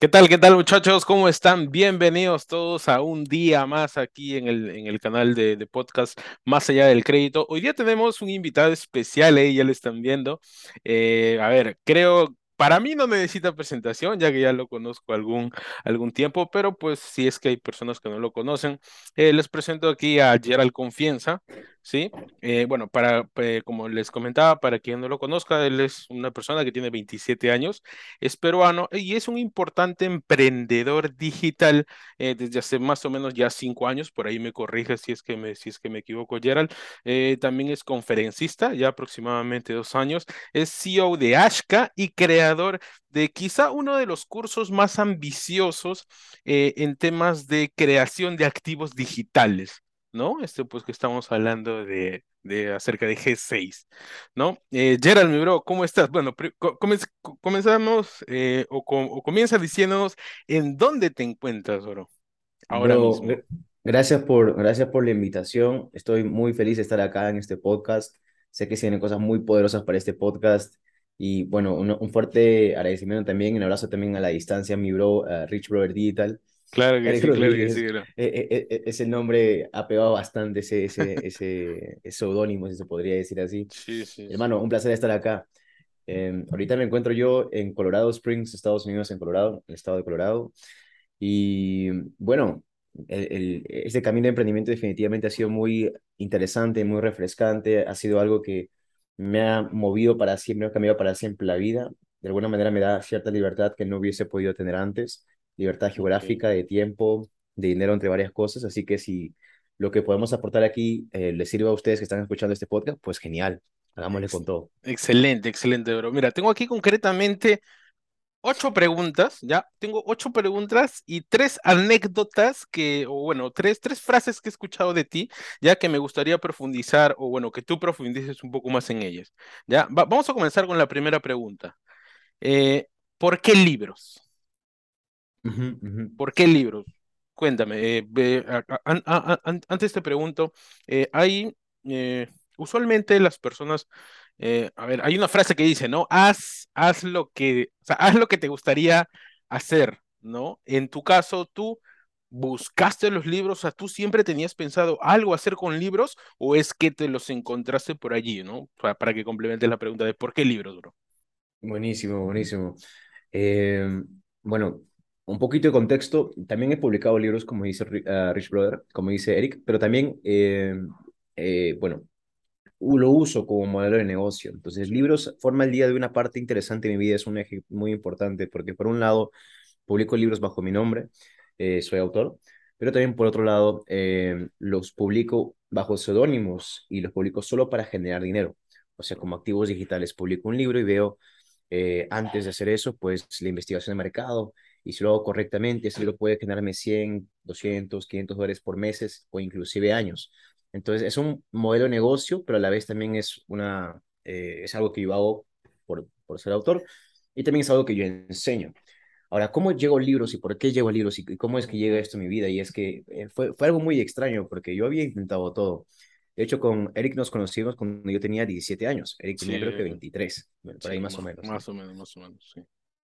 ¿Qué tal, qué tal muchachos? ¿Cómo están? Bienvenidos todos a un día más aquí en el, en el canal de, de podcast Más allá del crédito. Hoy día tenemos un invitado especial, eh, ya lo están viendo. Eh, a ver, creo, para mí no necesita presentación, ya que ya lo conozco algún, algún tiempo, pero pues si es que hay personas que no lo conocen, eh, les presento aquí a Gerald Confianza. ¿Sí? Eh, bueno, para, eh, como les comentaba, para quien no lo conozca, él es una persona que tiene 27 años, es peruano y es un importante emprendedor digital eh, desde hace más o menos ya cinco años, por ahí me corrige si es que me, si es que me equivoco, Gerald. También es conferencista, ya aproximadamente dos años, es CEO de Ashka y creador de quizá uno de los cursos más ambiciosos en temas de creación de activos digitales. ¿No? Este, pues que estamos hablando de, de acerca de G6, ¿no? Eh, Gerald, mi bro, ¿cómo estás? Bueno, comenz- comenzamos eh, o, com- o comienza diciéndonos en dónde te encuentras, bro, ahora Bro, mismo. gr- gracias por, gracias por la invitación. Estoy muy feliz de estar acá en este podcast. Sé que se vienen cosas muy poderosas para este podcast. Y bueno, un, un fuerte agradecimiento también, un abrazo también a la distancia, mi bro, a Rich Brother Digital. Claro que sí, claro que sí, bro. e- e- e- ese nombre ha pegado bastante, ese, ese, ese, seudónimo, si se podría decir así. Sí, sí, Hermano, un placer estar acá. Eh, ahorita me encuentro yo en Colorado Springs, Estados Unidos, en Colorado, el estado de Colorado. Y bueno, el, el- este camino de emprendimiento definitivamente ha sido muy interesante, muy refrescante, ha sido algo que me ha movido para siempre, me ha cambiado para siempre la vida. De alguna manera me da cierta libertad que no hubiese podido tener antes, libertad geográfica, de tiempo, de dinero, entre varias cosas. Así que si lo que podemos aportar aquí eh, les sirve a ustedes que están escuchando este podcast, pues genial, hagámosle con todo. excelente, excelente, bro. Mira, tengo aquí concretamente ocho preguntas, ¿ya? Tengo ocho preguntas y tres anécdotas que, o bueno, tres, tres frases que he escuchado de ti, ya que me gustaría profundizar, o bueno, que tú profundices un poco más en ellas, ¿ya? Va- vamos a comenzar con la primera pregunta. Eh, ¿por qué libros? ¿Por qué libros? Cuéntame. eh, a- a- a- antes te pregunto, eh, hay, eh, usualmente las personas, a ver, hay una frase que dice, ¿no? Haz, haz lo que, o sea, haz lo que te gustaría hacer, ¿no? En tu caso, tú buscaste los libros, o sea, tú siempre tenías pensado algo hacer con libros, o es que te los encontraste por allí, ¿no? Para, para que complementes la pregunta de ¿por qué libros, bro? Buenísimo, buenísimo. Eh, bueno, un poquito de contexto. También he publicado libros, como dice ah, Rich Brother, como dice Eric, pero también, eh, eh, bueno, lo uso como modelo de negocio. Entonces, libros forma el día de una parte interesante de mi vida, es un eje muy importante, porque por un lado, publico libros bajo mi nombre, eh, soy autor, pero también por otro lado, eh, los publico bajo seudónimos y los publico solo para generar dinero. O sea, como activos digitales, publico un libro y veo eh, antes de hacer eso, pues la investigación de mercado y si lo hago correctamente, ese libro puede generarme 100, 200, 500 dólares por meses o inclusive años. Entonces, es un modelo de negocio, pero a la vez también es, una, eh, es algo que yo hago por, por ser autor y también es algo que yo enseño. Ahora, ¿cómo llego a libros y por qué llego a libros y cómo es que llega esto a mi vida? Y es que eh, fue, fue algo muy extraño porque yo había intentado todo. De hecho, con Eric nos conocimos cuando yo tenía 17 años. Eric tenía creo que Sí, 23, bueno, por sí, ahí más o ma- menos, ¿no? más o menos, más o menos, sí.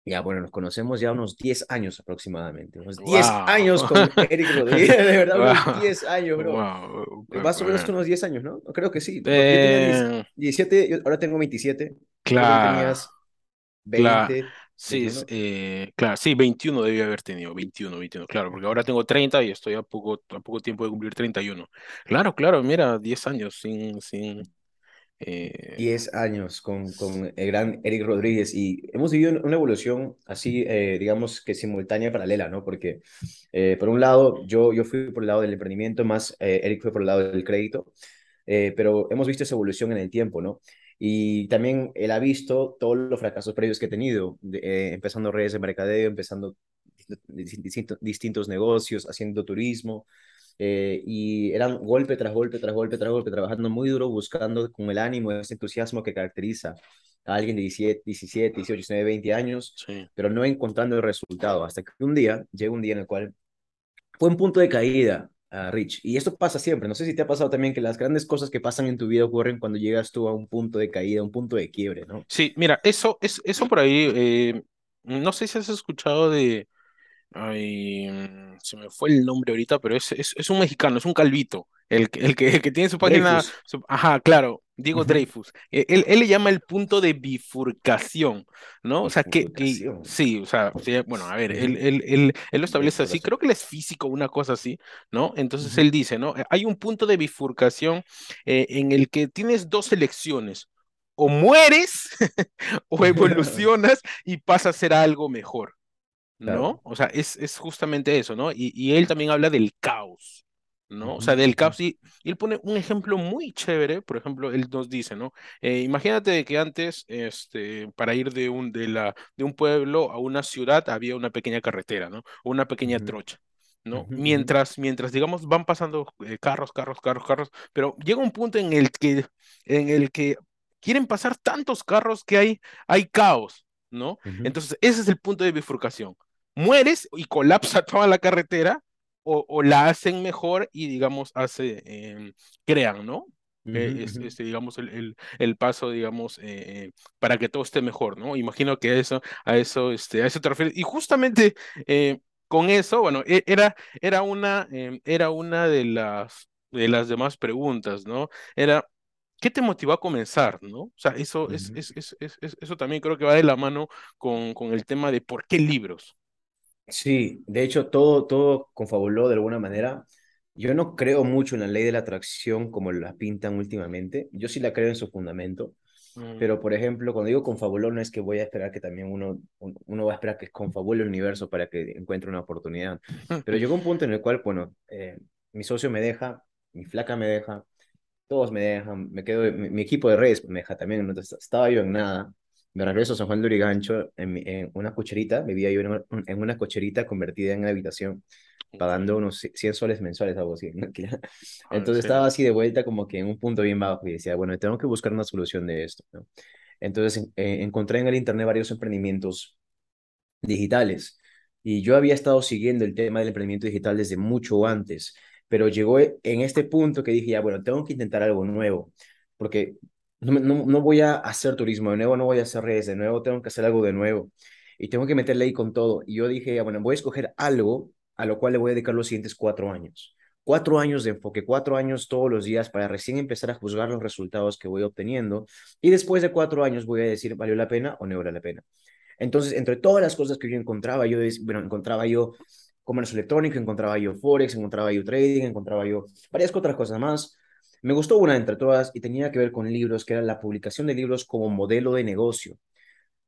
Ya, bueno, nos conocemos ya unos 10 años aproximadamente. Unos 10 Wow. años con Eric Rodríguez, de verdad, unos Wow. 10 años, bro. Wow. Eh, Más o menos que unos 10 años, ¿no? Creo que sí, porque yo tenía 10 Eh, 17, yo ahora tengo 27. Creo que tú claro, tenías claro. 20, Sí, es, 21. eh, claro, sí, 21 debía haber tenido, 21, 21, claro, porque ahora tengo 30 y estoy a poco, a poco tiempo de cumplir 31. Claro, claro, mira, 10 años sin, sin, eh, 10 años con, con el gran Eric Rodríguez y hemos vivido una evolución así, eh, digamos que simultánea y paralela, ¿no? Porque eh, por un lado yo, yo fui por el lado del emprendimiento, más eh, Eric fue por el lado del crédito, pero hemos visto esa evolución en el tiempo, ¿no? Y también él ha visto todos los fracasos previos que he tenido, empezando redes de mercadeo, empezando distintos, distintos negocios, haciendo turismo, eh, y eran golpe tras golpe, tras golpe, tras golpe, trabajando muy duro, buscando con el ánimo, ese entusiasmo que caracteriza a alguien de 17, 17 18, 19, 20 años, sí. pero no encontrando el resultado. Hasta que un día, llega un día en el cual fue un punto de caída, a Rich. Y esto pasa siempre. No sé si te ha pasado también que las grandes cosas que pasan en tu vida ocurren cuando llegas tú a un punto de caída, un punto de quiebre, ¿no? Sí, mira, eso, es, eso por ahí, eh, no sé si has escuchado de Ay, mm, se me fue el nombre ahorita, pero es, es, es un mexicano, es un calvito, el, que- el que, el que tiene su página, su- ajá, claro, Diego Ujú. Dreyfus. E- Él, él le llama el punto de bifurcación, ¿no? O sea, que, que sí, o sea, bueno, a ver, él, él, él, él lo establece así, creo que él es físico, una cosa así, ¿no? Entonces él dice, ¿no? Eh, Hay un punto de bifurcación eh, en el que tienes dos elecciones, o mueres o evolucionas y pasas a ser algo mejor. Claro. ¿no? O sea, es, es justamente eso, ¿no? Y, y él también habla del caos, ¿no? O sea, del caos y, y él pone un ejemplo muy chévere, por ejemplo, él nos dice, ¿no? Eh, imagínate que antes, este, para ir de un, de la, de un pueblo a una ciudad había una pequeña carretera, ¿no? O una pequeña trocha. ¿no? Mientras, mientras, digamos, van pasando eh, carros, carros, carros, carros, pero llega un punto en el que, en el que quieren pasar tantos carros que hay, hay caos, ¿no? ujú, Entonces, ese es el punto de bifurcación mueres y colapsa toda la carretera o, o la hacen mejor y digamos hace, eh, crean, ¿no? Eh, es, este, digamos, el, el, el paso, digamos, eh, para que todo esté mejor, ¿no? Imagino que a eso, a eso, este, a eso te refieres. Y justamente eh, con eso, bueno, e- era, era una, eh, era una de las, de las demás preguntas, ¿no? Era, ¿qué te motivó a comenzar, ¿no? O sea, eso es, ujú. es, es, es- es- eso también creo que va de la mano con, con el tema de por qué libros. Sí, de hecho, todo, todo confabuló de alguna manera. Yo no creo mucho en la ley de la atracción como la pintan últimamente. Yo sí la creo en su fundamento. Mm, Pero, por ejemplo, cuando digo confabuló, no es que voy a esperar que también uno, un- uno va a esperar que confabule el universo para que encuentre una oportunidad. Pero llegó un punto en el cual, bueno, eh, mi socio me deja, mi flaca me deja, todos me dejan, me quedo, mi, mi equipo de redes me deja también, entonces estaba yo en nada, me regreso a San Juan de Lurigancho en, una cocherita, vivía yo en una, en una cocherita convertida en una habitación, pagando unos 100 soles mensuales, algo así, Ah, ¿en Entonces estaba así de vuelta como que en un punto bien bajo y decía, bueno, tengo que buscar una solución de esto, ¿no? Entonces eh, encontré en el internet varios emprendimientos digitales. Y yo había estado siguiendo el tema del emprendimiento digital desde mucho antes, pero llegó e- en este punto que dije, ya, bueno, tengo que intentar algo nuevo, porque no, no, no voy a hacer turismo de nuevo, no voy a hacer redes de nuevo, tengo que hacer algo de nuevo. Y tengo que meterle ahí con todo. Y yo dije, ya, bueno, voy a escoger algo a lo cual le voy a dedicar los siguientes cuatro años. Cuatro años de enfoque, cuatro años todos los días para recién empezar a juzgar los resultados que voy obteniendo. Y después de cuatro años voy a decir, ¿valió la pena o no valió la pena? Entonces, entre todas las cosas que yo encontraba, yo, bueno, encontraba yo comercio electrónico, encontraba yo Forex, encontraba yo trading, encontraba yo varias otras cosas más. Me gustó una entre todas y tenía que ver con libros, que era la publicación de libros como modelo de negocio.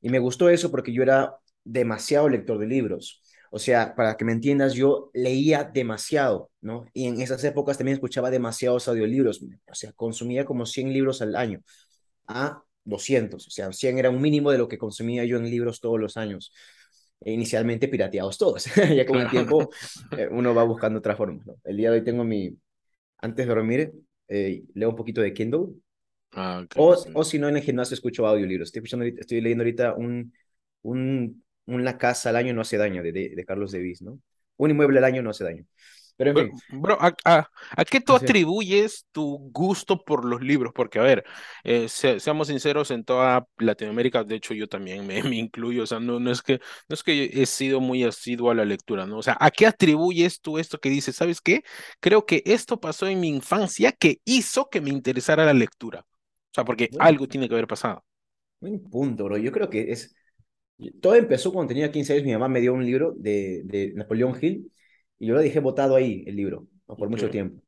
Y me gustó eso porque yo era demasiado lector de libros. O sea, para que me entiendas, yo leía demasiado, ¿no? Y en esas épocas también escuchaba demasiados audiolibros. O sea, consumía como 100 libros al año a 200, o sea, 100 era un mínimo de lo que consumía yo en libros todos los años, e inicialmente pirateados todos, ya con el tiempo eh, uno va buscando otras formas, ¿no? El día de hoy tengo mi, antes de dormir, eh, leo un poquito de Kindle, Ah, o, sí. o si no, en el gimnasio escucho audiolibros, estoy, escuchando, estoy leyendo ahorita un, un, una casa al año no hace daño, de, de, de Carlos Devis, ¿no? Un inmueble al año no hace daño. Pero en fin, bro, ¿a, a, a qué tú sí, atribuyes tu gusto por los libros? Porque, a ver, eh, se- seamos sinceros, en toda Latinoamérica, de hecho yo también me, me incluyo, o sea, no, no es que, no es que he sido muy asiduo a la lectura, ¿no? O sea, ¿a qué atribuyes tú esto que dices? ¿Sabes qué? Creo que esto pasó en mi infancia que hizo que me interesara la lectura. O sea, porque buen, algo tiene que haber pasado. buen punto, bro. Yo creo que es, Todo empezó cuando tenía 15 años, mi mamá me dio un libro de, de Napoleón Hill y yo lo dejé botado ahí, el libro, por mucho tiempo.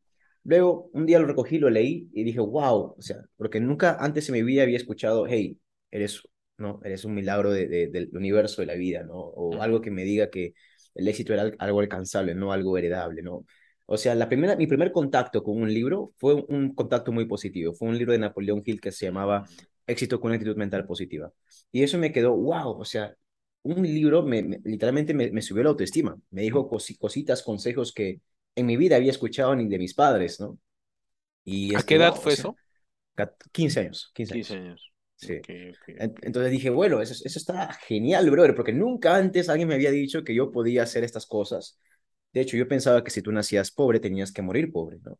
Luego, un día lo recogí, lo leí y dije, wow, o sea, porque nunca antes en mi vida había escuchado, hey, eres, ¿no? Eres un milagro de, de- del universo, de la vida, ¿no? O algo que me diga que el éxito era al- algo alcanzable, no algo heredable, ¿no? O sea, la primera, mi primer contacto con un libro fue un contacto muy positivo. Fue un libro de Napoleón Hill que se llamaba Éxito con una actitud mental positiva. Y eso me quedó, wow, o sea, un libro me, me- literalmente me, me subió la autoestima. Me dijo cosi- cositas, consejos que en mi vida había escuchado ni de mis padres, ¿no? Y ¿A qué edad wow, o fue sea, eso? cat- 15 años, 15 15 años. años. Sí. Ok, ok, En- ok. Entonces dije, bueno, eso, eso está genial, brother, porque nunca antes alguien me había dicho que yo podía hacer estas cosas. De hecho, yo pensaba que si tú nacías pobre, tenías que morir pobre, ¿no?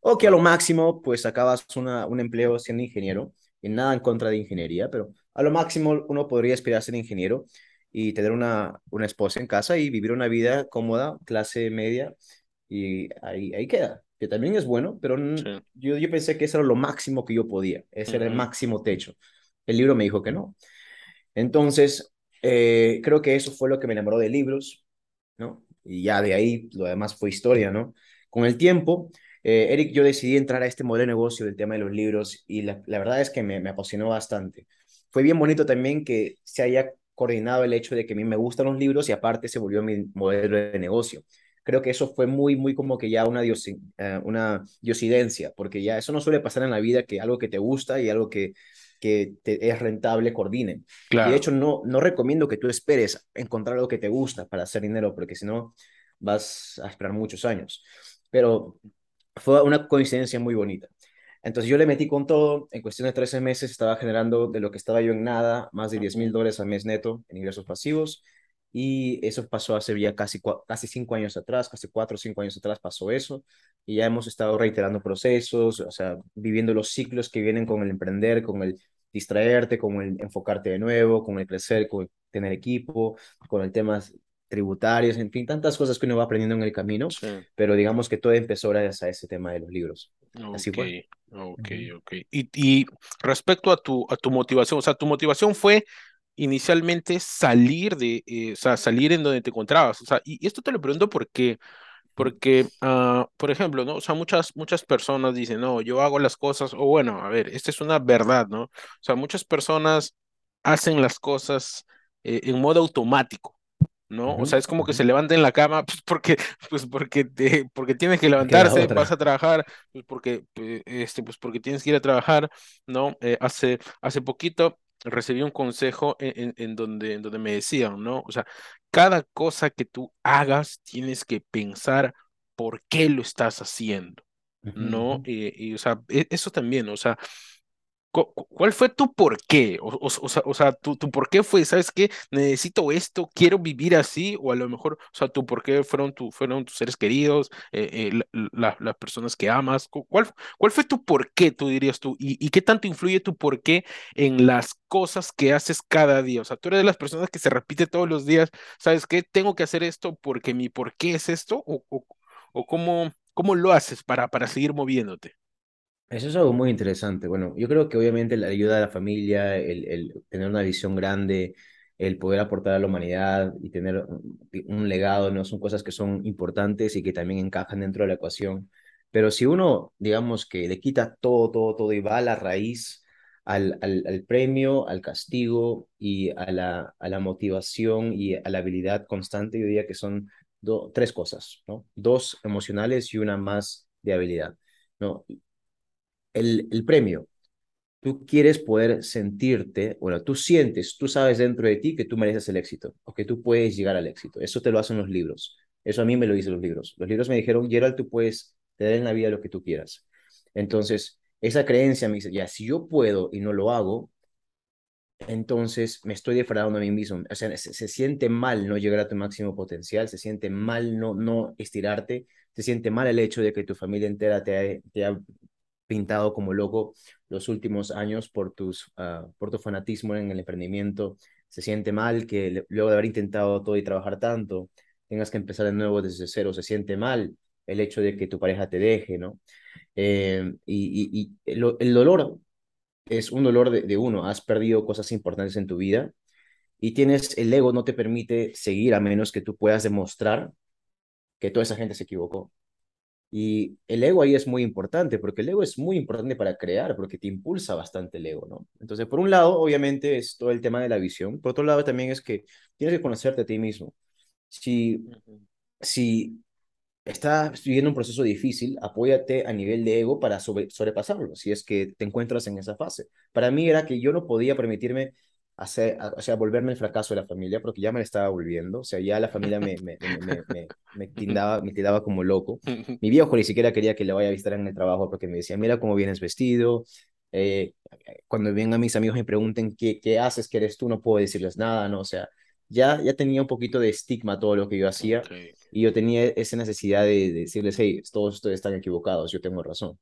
O que a lo máximo, pues sacabas una, un empleo siendo ingeniero, y nada en contra de ingeniería, pero a lo máximo uno podría aspirar a ser ingeniero y tener una, una esposa en casa y vivir una vida cómoda, clase media, y ahí, ahí queda, que también es bueno, pero Sí. yo, yo pensé que eso era lo máximo que yo podía, ese era el máximo techo. El libro me dijo que no. Entonces, eh, creo que eso fue lo que me enamoró de libros, ¿no? Y ya de ahí lo demás fue historia, ¿no? Con el tiempo, eh, Eric, yo decidí entrar a este modelo de negocio del tema de los libros y la, la verdad es que me, me apasionó bastante. Fue bien bonito también que se haya coordinado el hecho de que a mí me gustan los libros y aparte se volvió mi modelo de negocio. Creo que eso fue muy, muy como que ya una, diosi- eh, una diosidencia, porque ya eso no suele pasar en la vida, que algo que te gusta y algo que, que te es rentable coordinen. Y de Claro. hecho no, no recomiendo que tú esperes encontrar algo que te gusta para hacer dinero, porque si no vas a esperar muchos años. Pero fue una coincidencia muy bonita. Entonces yo le metí con todo, en cuestión de 13 meses estaba generando de lo que estaba yo en nada, más de diez mil Ujú. dólares al mes neto en ingresos pasivos. Y eso pasó hace ya casi, casi cinco años atrás, casi cuatro o cinco años atrás pasó eso. Y ya hemos estado reiterando procesos, o sea, viviendo los ciclos que vienen con el emprender, con el distraerte, con el enfocarte de nuevo, con el crecer, con el tener equipo, con el tema tributarios, en fin, tantas cosas que uno va aprendiendo en el camino, Sí. pero digamos que todo empezó gracias a ese tema de los libros. Así fue. ok, ok. Y, y respecto a tu, a tu motivación, o sea, tu motivación fue inicialmente salir de, eh, o sea, salir en donde te encontrabas. O sea, y, y esto te lo pregunto porque, porque, ah, por ejemplo, ¿no? O sea, muchas, muchas personas dicen, no, yo hago las cosas, o bueno, a ver, esta es una verdad, ¿no? O sea, muchas personas hacen las cosas eh, en modo automático. ¿No? O Ujú, sea, es como que se levanta en la cama, pues porque, pues porque, te- porque tienes que levantarse, vas a trabajar, pues porque, eh, este, pues porque tienes que ir a trabajar, ¿no? Eh, hace, hace poquito recibí un consejo en, en, en donde, en donde me decían, ¿no? O sea, cada cosa que tú hagas tienes que pensar por qué lo estás haciendo. ¿no? ujú. Y, y, o sea, e- eso también, o sea, ¿Cuál fue tu porqué? O, o, sea, tu, tu porqué fue, ¿sabes qué? Necesito esto, quiero vivir así, o a lo mejor, o sea, tu fueron, tu, fueron tus seres queridos, eh, eh, la- la- las personas que amas. Cu- ¿Cuál, fue tu porqué, tú dirías tú? ¿Y, qué tanto influye tu porqué en las cosas que haces cada día? O sea, tú eres de las personas que se repite todos los días, ¿sabes qué? Tengo que hacer esto porque mi porqué es esto, o, cómo, lo haces para seguir moviéndote. Eso es algo muy interesante. Bueno, yo creo que obviamente la ayuda de la familia, el, el tener una visión grande, el poder aportar a la humanidad y tener un, legado, ¿no? Son cosas que son importantes y que también encajan dentro de la ecuación. Pero si uno, digamos, que le quita todo, todo, todo y va a la raíz, al, al, al premio, al castigo y a la, a la motivación y a la habilidad constante, yo diría que son do- tres cosas, ¿no? Dos emocionales y una más de habilidad. ¿no? El, premio. Tú quieres poder sentirte, bueno, tú sientes, tú sabes dentro de ti que tú mereces el éxito o que tú puedes llegar al éxito. Eso te lo hacen los libros. Eso a mí me lo dicen los libros. Los libros me dijeron, Gerald, tú puedes tener en la vida lo que tú quieras. Entonces, esa creencia me dice, ya, si yo puedo y no lo hago, entonces me estoy defraudando a mí mismo. O sea, se, se siente mal no llegar a tu máximo potencial, se siente mal no, no estirarte, se siente mal el hecho de que tu familia entera te ha, te ha pintado como loco los últimos años por, tus, uh, por tu fanatismo en el emprendimiento. Se siente mal que luego de haber intentado todo y trabajar tanto, tengas que empezar de nuevo desde cero. Se siente mal el hecho de que tu pareja te deje, ¿no? Eh, y, y, y el, el, dolor es un dolor de, de uno. Has perdido cosas importantes en tu vida y tienes el ego no te permite seguir a menos que tú puedas demostrar que toda esa gente se equivocó. Y el ego ahí es muy importante, porque el ego es muy importante para crear, porque te impulsa bastante el ego, ¿no? Entonces, por un lado, obviamente es todo el tema de la visión, por otro lado también es que tienes que conocerte a ti mismo. Si, si estás viviendo un proceso difícil, apóyate a nivel de ego para sobre, sobrepasarlo, si es que te encuentras en esa fase. Para mí era que yo no podía permitirme hacer, o sea, volverme el fracaso de la familia, porque ya me la estaba volviendo, o sea, ya la familia me, me, me, me, me, tindaba, me tildaba como loco. Mi viejo ni siquiera quería que le vaya a visitar en el trabajo porque me decía, mira cómo vienes vestido. Eh, cuando vengan mis amigos me pregunten qué, qué haces, qué eres tú, no puedo decirles nada, ¿no? O sea, ya, ya tenía un poquito de estigma todo lo que yo hacía Okay. y yo tenía esa necesidad de, de decirles, hey, todos ustedes están equivocados, yo tengo razón,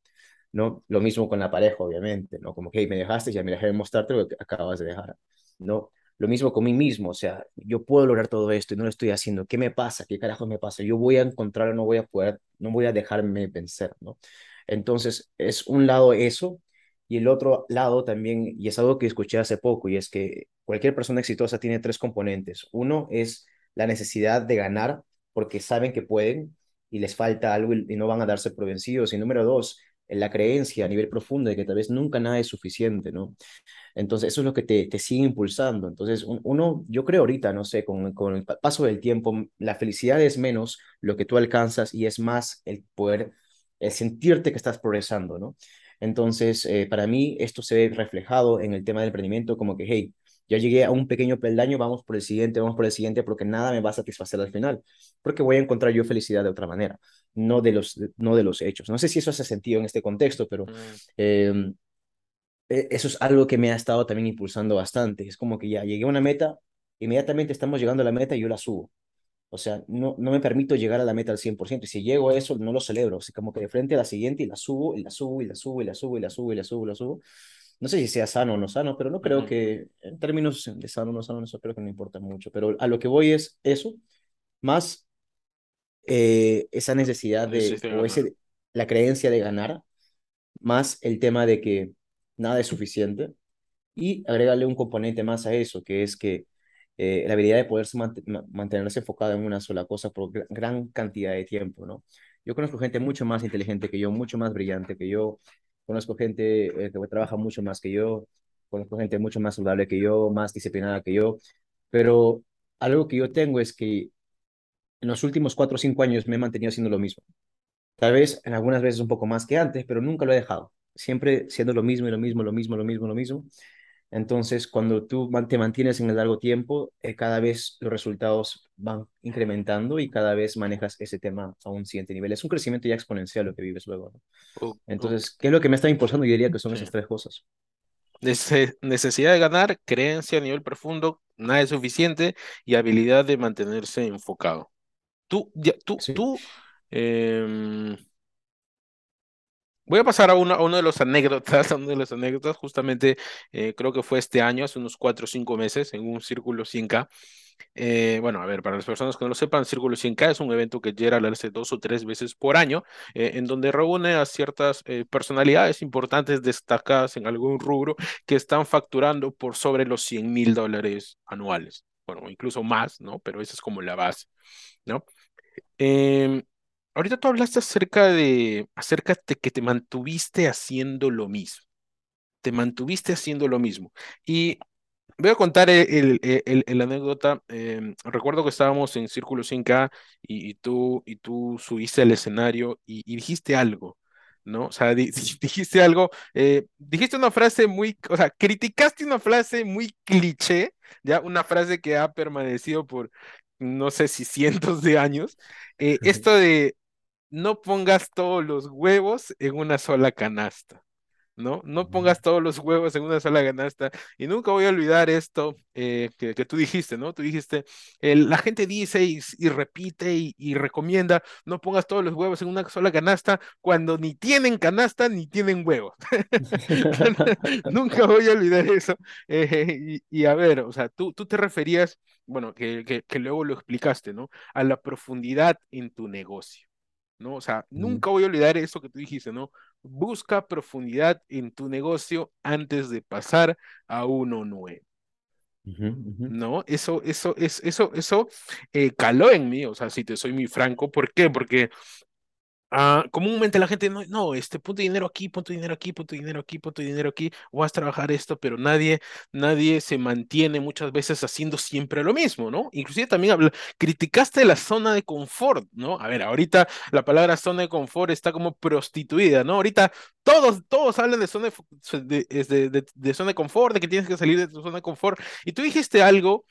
¿no? Lo mismo con la pareja, obviamente, ¿no? Como que, hey, me dejaste, ya me dejé de mostrarte lo que acabas de dejar, ¿no? Lo mismo con mí mismo, o sea, yo puedo lograr todo esto y no lo estoy haciendo. ¿Qué me pasa? ¿Qué carajo me pasa? Yo voy a encontrar, no voy a poder, no voy a dejarme vencer, ¿no? Entonces, es un lado eso y el otro lado también, y es algo que escuché hace poco, y es que cualquier persona exitosa tiene tres componentes. Uno es la necesidad de ganar porque saben que pueden y les falta algo y, no van a darse por vencidos. Y número dos, la creencia a nivel profundo de que tal vez nunca nada es suficiente, ¿no? Entonces, eso es lo que te, te sigue impulsando. Entonces, uno, yo creo ahorita, no sé, con, con el paso del tiempo, la felicidad es menos lo que tú alcanzas y es más el poder, el sentirte que estás progresando, ¿no? Entonces, eh, para mí, esto se ve reflejado en el tema del emprendimiento, como que, hey, ya llegué a un pequeño peldaño, vamos por el siguiente, vamos por el siguiente, porque nada me va a satisfacer al final, porque voy a encontrar yo felicidad de otra manera, no de los, no de los hechos. No sé si eso hace sentido en este contexto, pero Mm, em, e, eso es algo que me ha estado también impulsando bastante. Es como que ya llegué a una meta, inmediatamente estamos llegando a la meta y yo la subo. O sea, no, no me permito llegar a la meta al 100%. Y si llego a eso, no lo celebro. Así como que de frente a la siguiente y la subo, y la subo, y la subo, y la subo, y la subo, y la subo, y la subo. No sé si sea sano o no sano, pero no creo ujú. que, en términos de sano o no sano, eso creo que no importa mucho. Pero a lo que voy es eso, más eh, esa necesidad de, o ese, la creencia de ganar, más el tema de que nada es suficiente y agregarle un componente más a eso, que es que eh, la habilidad de poderse mant- ma- mantenerse enfocado en una sola cosa por gr- gran cantidad de tiempo, ¿no? Yo conozco gente mucho más inteligente que yo, mucho más brillante que yo, conozco gente eh, que trabaja mucho más que yo, conozco gente mucho más saludable que yo, más disciplinada que yo, pero algo que yo tengo es que en los últimos cuatro o cinco años me he mantenido haciendo lo mismo. Tal vez en algunas veces un poco más que antes, pero nunca lo he dejado. Siempre siendo lo mismo y lo mismo, lo mismo, lo mismo, lo mismo. Entonces, cuando tú te mantienes en el largo tiempo, eh, cada vez los resultados van incrementando y cada vez manejas ese tema a un siguiente nivel. Es un crecimiento ya exponencial lo que vives luego, Entonces, ¿qué es lo que me está impulsando? Yo diría que son sí. esas tres cosas. Nece- necesidad de ganar, creencia a nivel profundo, nada es suficiente y habilidad de mantenerse enfocado. Tú, ya, tú, Sí. tú, em, voy a pasar a una, a uno de los anécdotas, a uno de los anécdotas, justamente eh, creo que fue este año, hace unos cuatro o cinco meses, en un círculo 100K. Eh, bueno, a ver, para las personas que no lo sepan, Círculo 100K es un evento que Gerald hace dos o tres veces por año, eh, en donde reúne a ciertas eh, personalidades importantes destacadas en algún rubro que están facturando por sobre los cien mil dólares anuales. Bueno, incluso más, ¿no? Pero esa es como la base, ¿no? Ahorita tú hablaste acerca de, acerca de que te mantuviste haciendo lo mismo, te mantuviste haciendo lo mismo. Y Voy a contar el, el- el- el- anécdota. em, recuerdo que estábamos en Círculo 5K y, y tú, y tú subiste al escenario y, y dijiste algo, ¿no? O sea, di- dijiste algo, eh, dijiste una frase muy, o sea, criticaste una frase muy cliché, ya una frase que ha permanecido por no sé si cientos de años. eh, esto de no pongas todos los huevos en una sola canasta. ¿no? No pongas todos los huevos en una sola canasta. Y nunca voy a olvidar esto eh, que, que tú dijiste, ¿no? Tú dijiste, la gente dice y, y repite y, y recomienda, no pongas todos los huevos en una sola canasta cuando ni tienen canasta ni tienen huevos. Nunca voy a olvidar eso. Eh, y, y a ver, o sea, tú, tú te referías, bueno, que, que, que luego lo explicaste, ¿no? A la profundidad en tu negocio. ¿No? O sea, nunca voy a olvidar eso que tú dijiste, ¿no? Busca profundidad en tu negocio antes de pasar a uno nuevo. No, eso, eso, es, eso, eso eh, caló en mí, o sea, si te soy muy franco, ¿por qué? Porque Ah, comúnmente la gente no, no, este, pon tu dinero aquí, pon tu dinero aquí, pon tu dinero aquí, pon tu dinero aquí, vas a trabajar esto, pero nadie, nadie se mantiene muchas veces haciendo siempre lo mismo, ¿no? Inclusive también criticaste la zona de confort, ¿no? A ver, ahorita la palabra zona de confort está como prostituida, ¿no? Ahorita todos, todos hablan de zona de, de- de- de zona de confort, de que tienes que salir de tu zona de confort, y tú dijiste algo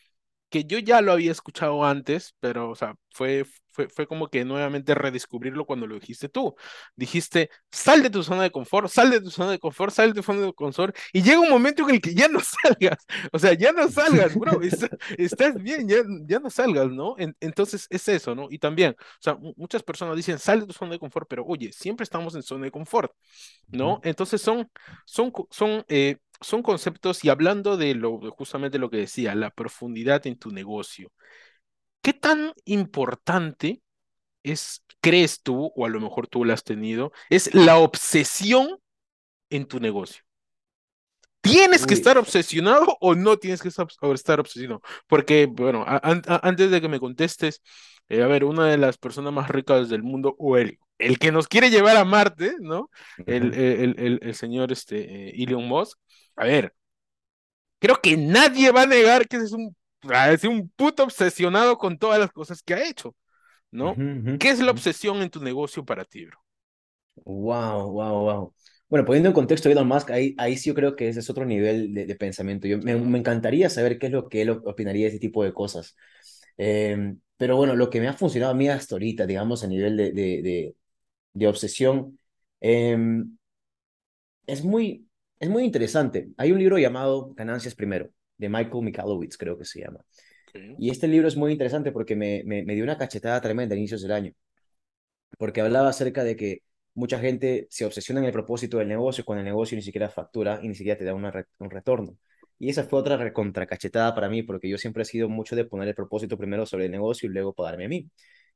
que yo ya lo había escuchado antes, pero, o sea, fue, fue, fue como que nuevamente redescubrirlo cuando lo dijiste tú. Dijiste, sal de tu zona de confort, sal de tu zona de confort, sal de tu zona de confort, y llega un momento en el que ya no salgas, o sea, ya no salgas, bro, está- estás bien, ya, ya no salgas, ¿no? En- entonces es eso, ¿no? Y también, o sea, mu- muchas personas dicen, sal de tu zona de confort, pero oye, siempre estamos en zona de confort. ¿no? Entonces son, son, son, eh, son conceptos y hablando de lo, justamente lo que decía, la profundidad en tu negocio. ¿Qué tan importante es, crees tú, o a lo mejor tú lo has tenido, es la obsesión en tu negocio? ¿Tienes que estar obsesionado o no tienes que estar obsesionado? Porque, bueno, a- an- a- antes de que me contestes, eh, a ver, una de las personas más ricas del mundo, o el, el que nos quiere llevar a Marte, ¿no? El, el, el, el señor este, eh, Elon Musk. A ver, creo que nadie va a negar que es un, ah, es un puto obsesionado con todas las cosas que ha hecho, ¿no? ¿Qué es la obsesión en tu negocio para ti, bro? Wow, wow, wow. Bueno, poniendo en contexto a Elon Musk, ahí, ahí sí yo creo que ese es otro nivel de, de pensamiento. Yo, me, me encantaría saber qué es lo que él opinaría de ese tipo de cosas. Eh, pero bueno, lo que me ha funcionado a mí hasta ahorita, digamos, a nivel de, de, de, de obsesión, eh, es muy, es muy interesante. Hay un libro llamado Ganancias Primero, de Michael Michalowicz, creo que se llama. Y este libro es muy interesante porque me, me, me dio una cachetada tremenda a inicios del año. porque hablaba acerca de que mucha gente se obsesiona en el propósito del negocio cuando el negocio ni siquiera factura y ni siquiera te da una re- un retorno. Y esa fue otra recontracachetada para mí, porque yo siempre he sido mucho de poner el propósito primero sobre el negocio y luego pagarme a mí.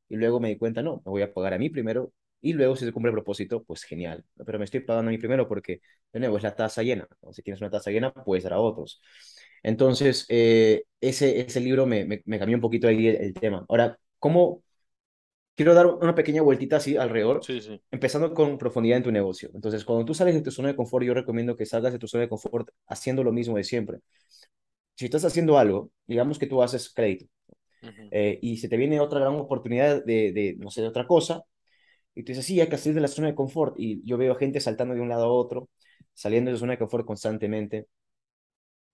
Y luego me di cuenta, no, me voy a pagar a mí primero y luego si se cumple el propósito, pues genial. Pero me estoy pagando a mí primero porque, de nuevo, es la taza llena. ¿no? Si tienes una taza llena, puedes dar a otros. Entonces, eh, ese, ese libro me, me, me cambió un poquito ahí el, el tema. Ahora, ¿cómo, quiero dar una pequeña vueltita así alrededor, Sí, sí. empezando con profundidad en tu negocio. Entonces, cuando tú sales de tu zona de confort, yo recomiendo que salgas de tu zona de confort haciendo lo mismo de siempre. Si estás haciendo algo, digamos que tú haces crédito, Ujú. eh, y se te viene otra gran oportunidad de, de, no sé, de otra cosa, y tú dices, sí, hay que salir de la zona de confort, y yo veo gente saltando de un lado a otro, saliendo de su zona de confort constantemente,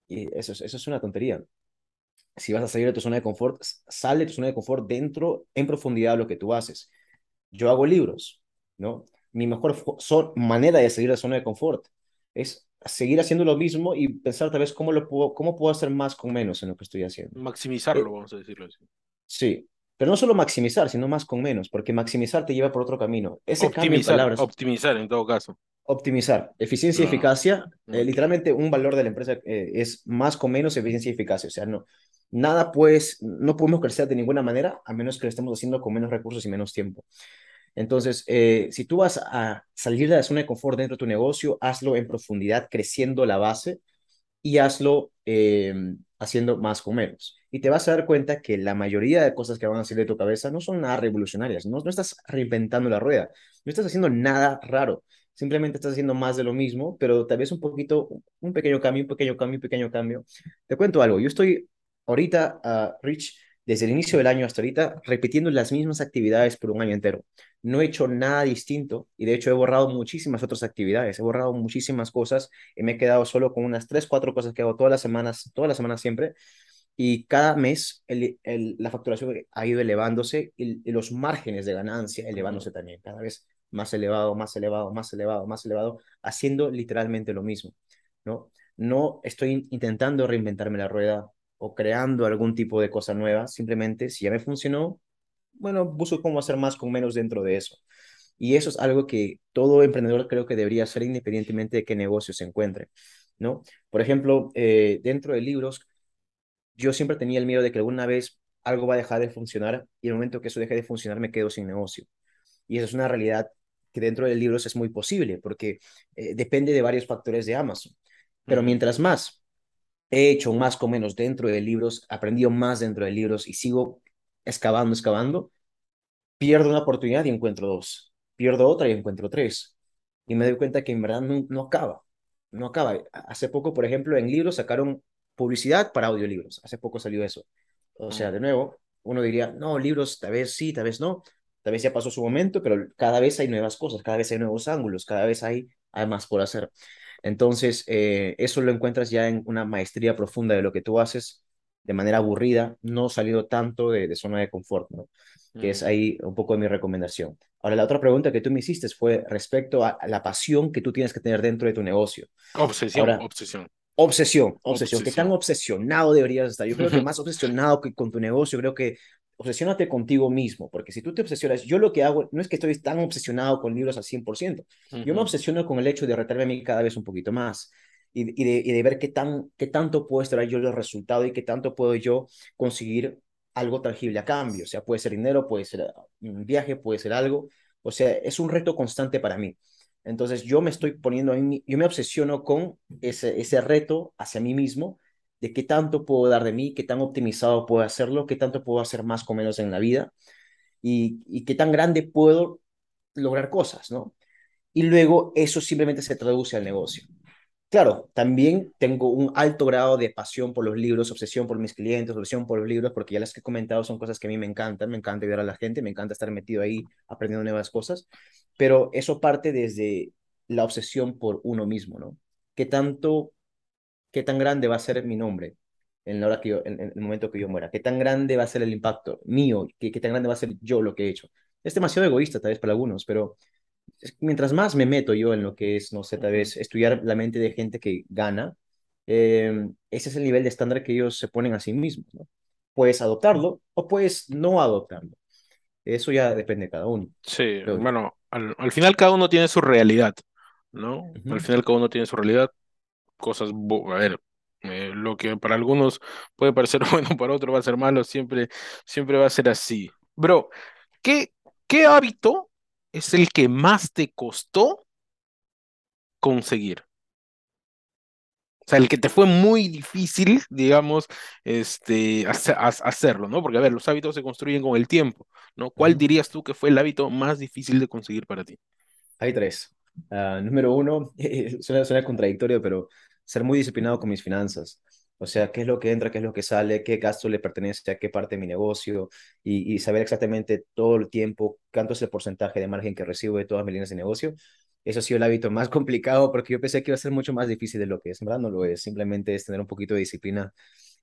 y eso es, eso es una tontería. Si vas a salir de tu zona de confort, sal de tu zona de confort dentro, en profundidad, de lo que tú haces. yo hago libros, ¿no? Mi mejor so manera de salir de la zona de confort es seguir haciendo lo mismo y pensar tal vez cómo, lo puedo, cómo puedo hacer más con menos en lo que estoy haciendo. Maximizarlo, Eh, vamos a decirlo así. sí, pero no solo maximizar, sino más con menos, porque maximizar te lleva por otro camino. Ese cambio Optimizar, palabras, optimizar en todo caso. optimizar, eficiencia y Ah, eficacia, eh, literalmente un valor de la empresa eh, es más con menos eficiencia y eficacia. O sea, no, nada pues, no podemos crecer de ninguna manera a menos que lo estemos haciendo con menos recursos y menos tiempo. Entonces, eh, si tú vas a salir de la zona de confort dentro de tu negocio, hazlo en profundidad, creciendo la base y hazlo eh, haciendo más con menos. Y te vas a dar cuenta que la mayoría de cosas que van a salir de tu cabeza no son nada revolucionarias, no, no estás reinventando la rueda, no estás haciendo nada raro, simplemente estás haciendo más de lo mismo, pero tal vez un poquito, un pequeño cambio, un pequeño cambio, un pequeño cambio. Te cuento algo, yo estoy ahorita, uh, Rich, desde el inicio del año hasta ahorita, repitiendo las mismas actividades por un año entero. No he hecho nada distinto y de hecho he borrado muchísimas otras actividades, he borrado muchísimas cosas y me he quedado solo con unas tres, cuatro cosas que hago todas las semanas, todas las semanas siempre. Y cada mes el, el, la facturación ha ido elevándose y, y, los márgenes de ganancia elevándose también, cada vez más elevado, más elevado, más elevado, más elevado, haciendo literalmente lo mismo, ¿no? No estoy intentando reinventarme la rueda o creando algún tipo de cosa nueva, simplemente si ya me funcionó, bueno, busco cómo hacer más con menos dentro de eso. Y eso es algo que todo emprendedor creo que debería hacer independientemente de qué negocio se encuentre, ¿no? Por ejemplo, eh, dentro de libros, yo siempre tenía el miedo de que alguna vez algo va a dejar de funcionar y en el momento que eso deje de funcionar me quedo sin negocio. Y eso es una realidad que dentro de libros es muy posible porque eh, depende de varios factores de Amazon. Pero mientras más he hecho más con menos dentro de libros, aprendido más dentro de libros y sigo excavando, excavando, pierdo una oportunidad y encuentro dos, pierdo otra y encuentro tres. Y me doy cuenta que en verdad no, no acaba, no acaba. Hace poco, por ejemplo, en libros sacaron publicidad para audiolibros, hace poco salió eso. O sea, ujú, de nuevo, uno diría, no, libros, tal vez sí, tal vez no, tal vez ya pasó su momento, pero cada vez hay nuevas cosas, cada vez hay nuevos ángulos, cada vez hay, hay más por hacer. Entonces, eh, eso lo encuentras ya en una maestría profunda de lo que tú haces de manera aburrida, no salido tanto de, de zona de confort, ¿no? que es ahí un poco de mi recomendación. Ahora, la otra pregunta que tú me hiciste fue respecto a la pasión que tú tienes que tener dentro de tu negocio. Obsesión, Ahora, obsesión, obsesión, obsesión. ¿Qué tan obsesión. obsesionado deberías estar? Yo creo que más obsesionado que con tu negocio, creo que obsesiónate contigo mismo, porque si tú te obsesionas, yo lo que hago no es que estoy tan obsesionado con libros al 100%, yo me obsesiono con el hecho de retarme a mí cada vez un poquito más. y, y, de, y de ver qué, tan, qué tanto puedo extraer yo los resultados y qué tanto puedo yo conseguir algo tangible a cambio. O sea, puede ser dinero, puede ser un viaje, puede ser algo. O sea, es un reto constante para mí. Entonces yo me estoy poniendo, yo me obsesiono con ese, ese reto hacia mí mismo, de qué tanto puedo dar de mí, qué tan optimizado puedo hacerlo, qué tanto puedo hacer más con menos en la vida y, y qué tan grande puedo lograr cosas, ¿no? Y luego eso simplemente se traduce al negocio. Claro, también tengo un alto grado de pasión por los libros, obsesión por mis clientes, obsesión por los libros, porque ya las que he comentado son cosas que a mí me encantan, me encanta ayudar a la gente, me encanta estar metido ahí aprendiendo nuevas cosas, pero eso parte desde la obsesión por uno mismo, ¿no? ¿Qué tanto, qué tan grande va a ser mi nombre en, la hora que yo, en, el momento que yo muera? ¿Qué tan grande va a ser el impacto mío? ¿Qué, ¿Qué tan grande va a ser yo lo que he hecho? Es demasiado egoísta tal vez para algunos, pero mientras más me meto yo en lo que es, no sé, tal vez estudiar la mente de gente que gana, eh, ese es el nivel de estándar que ellos se ponen a sí mismos, ¿no? Puedes adoptarlo o puedes no adoptarlo. Eso ya depende de cada uno. Sí, bueno, al, al, final cada uno tiene su realidad, ¿no? Uh -huh. Al final cada uno tiene su realidad. Cosas, a ver, eh, lo que para algunos puede parecer bueno, para otros va a ser malo, siempre, siempre va a ser así. Bro, ¿qué, qué hábito es el que más te costó conseguir? O sea, el que te fue muy difícil, digamos, este, hacerlo, ¿no? Porque, a ver, los hábitos se construyen con el tiempo, ¿no? ¿Cuál dirías tú que fue el hábito más difícil de conseguir para ti? Hay tres. Uh, número uno, suena, suena contradictorio, pero ser muy disciplinado con mis finanzas. O sea, qué es lo que entra, qué es lo que sale, qué gasto le pertenece a qué parte de mi negocio y, saber exactamente todo el tiempo cuánto es el porcentaje de margen que recibo de todas mis líneas de negocio. Eso ha sido el hábito más complicado porque yo pensé que iba a ser mucho más difícil de lo que es. En no lo es. Simplemente es tener un poquito de disciplina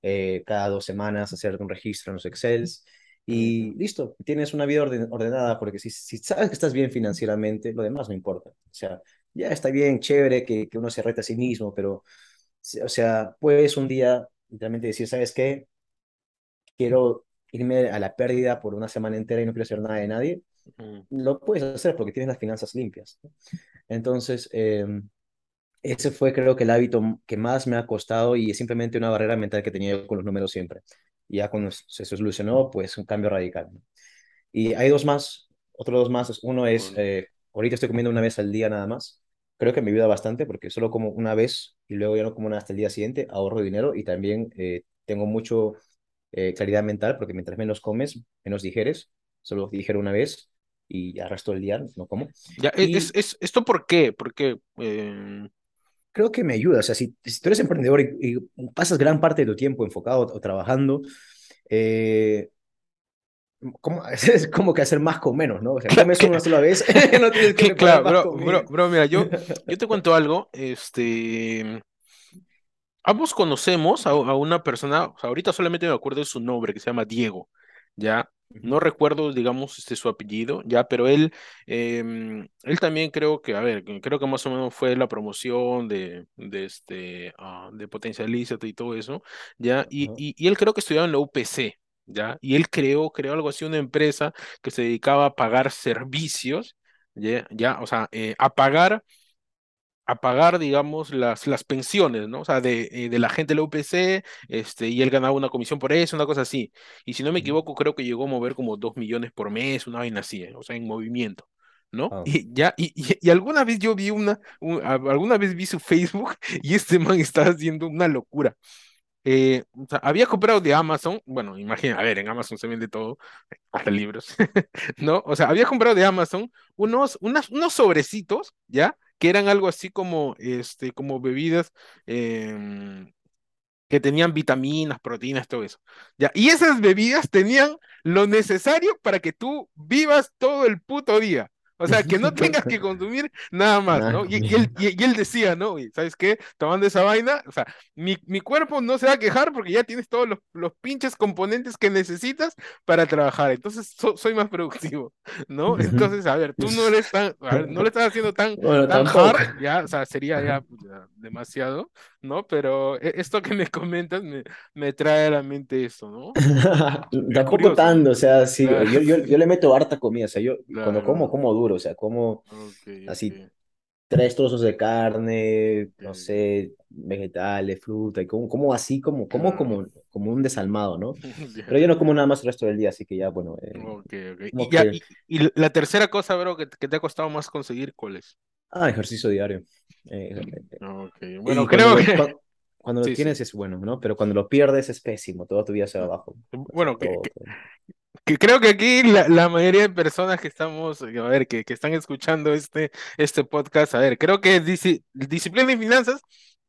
eh, cada dos semanas, hacer un registro en los Excels y listo, tienes una vida orden, ordenada porque si, si sabes que estás bien financieramente, lo demás no importa. O sea, ya está bien, chévere que, que uno se reta a sí mismo, pero o sea, puedes un día literalmente decir, ¿sabes qué? Quiero irme a la pérdida por una semana entera y no quiero hacer nada de nadie. Lo puedes hacer porque tienes las finanzas limpias. Entonces, eh, ese fue creo que el hábito que más me ha costado y es simplemente una barrera mental que tenía con los números siempre. Y ya cuando se solucionó, pues un cambio radical. Y hay dos más, otros dos más. Uno es, eh, ahorita estoy comiendo una vez al día nada más creo que me ayuda bastante porque solo como una vez y luego ya no como una hasta el día siguiente, ahorro dinero y también eh, tengo mucho eh, claridad mental porque mientras menos comes, menos digeres, solo digiero una vez y ya resto del día no como. Ya, y, es, es, ¿Esto por qué? Porque... Eh... Creo que me ayuda, o sea, si, si tú eres emprendedor y, y, pasas gran parte de tu tiempo enfocado o, trabajando, eh, ¿Cómo? Es como que hacer más con menos, ¿no? O sea, comes una sola vez, no tienes que Claro, bro, bro, bro, mira, yo, yo te cuento algo, este... Ambos conocemos a, a una persona, o sea, ahorita solamente me acuerdo de su nombre, que se llama Diego, ¿ya? No recuerdo, digamos, este, su apellido, ya, pero él, eh, él también creo que, a ver, creo que más o menos fue la promoción de, de este, uh, de Potencialízate y todo eso, ya, y, uh -huh. y, y, él creo que estudiaba en la UPC, ¿ya? Y él creó, creó algo así, una empresa que se dedicaba a pagar servicios, ¿ya? ¿ya? O sea, eh, a pagar a pagar, digamos, las, las pensiones, ¿no? O sea, de, eh, de la gente de la UPC, este, y él ganaba una comisión por eso, una cosa así. Y si no me equivoco, creo que llegó a mover como dos millones por mes, una vaina así, ¿eh? o sea, en movimiento. ¿no? Y ya, y, y, y, alguna vez yo vi una, un, alguna vez vi su Facebook y este man estaba haciendo una locura. Eh, o sea, había comprado de Amazon, bueno, imagina, a ver, en Amazon se vende todo, hasta libros, ¿no? O sea, había comprado de Amazon unos, unas, unos sobrecitos, ¿ya? Que eran algo así como, este, como bebidas eh, que tenían vitaminas, proteínas, todo eso, ¿ya? Y esas bebidas tenían lo necesario para que tú vivas todo el puto día. O sea, que no tengas que consumir nada más, ¿no? Y, y, él, y, y, él, decía, ¿no? ¿Sabes qué? Tomando esa vaina, o sea, mi, mi cuerpo no se va a quejar porque ya tienes todos los, los pinches componentes que necesitas para trabajar. Entonces, so, soy más productivo, ¿no? Entonces, a ver, tú no le estás, ver, no le estás haciendo tan, bueno, tan hard, ya, o sea, sería ya, pues, ya, demasiado, ¿no? Pero e, esto que me comentas me, me trae a la mente eso, ¿no? Tampoco tanto, o sea, sí, claro. yo, yo, yo, le meto harta comida, o sea, yo claro. cuando como, como duro o sea, como okay, así okay. tres trozos de carne, no sé, vegetales, fruta, y como, como así, como, como, ah, como, como un desalmado, ¿no? Pero yo no como nada más el resto del día, así que ya, bueno, eh, ya, y la tercera cosa, bro, que, que te ha costado más conseguir, ¿cuál es? ah, ejercicio diario. Eh, Ok, bueno, y cuando creo que... cua- cuando lo Sí, sí. tienes es bueno, ¿no? Pero cuando lo pierdes es pésimo, toda tu vida se va abajo. Bueno, que, todo, que creo que aquí la, la mayoría de personas que estamos, eh, a ver, que, que están escuchando este, este podcast, a ver, creo que disi- disciplina y finanzas,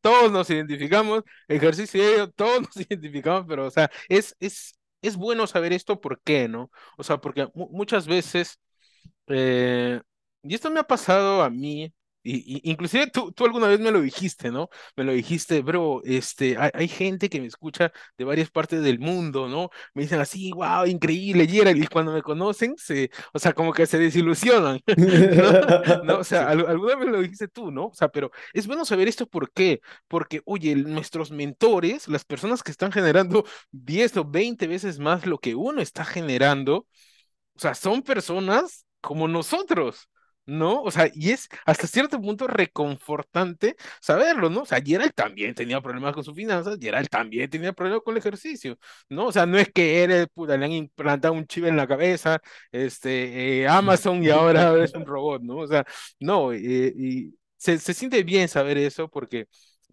todos nos identificamos, ejercicio diario, todos nos identificamos, pero, o sea, es, es, es bueno saber esto, ¿por qué, no? O sea, porque mu- muchas veces eh, y esto me ha pasado a mí, y, y- inclusive tú, tú alguna vez me lo dijiste, ¿no? Me lo dijiste, bro, este, hay, hay gente que me escucha de varias partes del mundo, ¿no? Me dicen así, wow, increíble, Gerald, y cuando me conocen, se, o sea, como que se desilusionan, ¿no? ¿No? O sea, al- alguna vez lo dijiste tú, ¿no? O sea, pero es bueno saber esto, ¿por qué? Porque, oye, nuestros mentores, las personas que están generando 10 o 20 veces más lo que uno está generando, o sea, son personas como nosotros, ¿no? O sea, y es hasta cierto punto reconfortante saberlo, ¿no? O sea, Gerald también tenía problemas con sus finanzas, Gerald también tenía problemas con el ejercicio, ¿no? O sea, no es que él, puta, le han implantado un chip en la cabeza, este, eh, Amazon y ahora es un robot, ¿no? O sea, no, eh, y se, se siente bien saber eso porque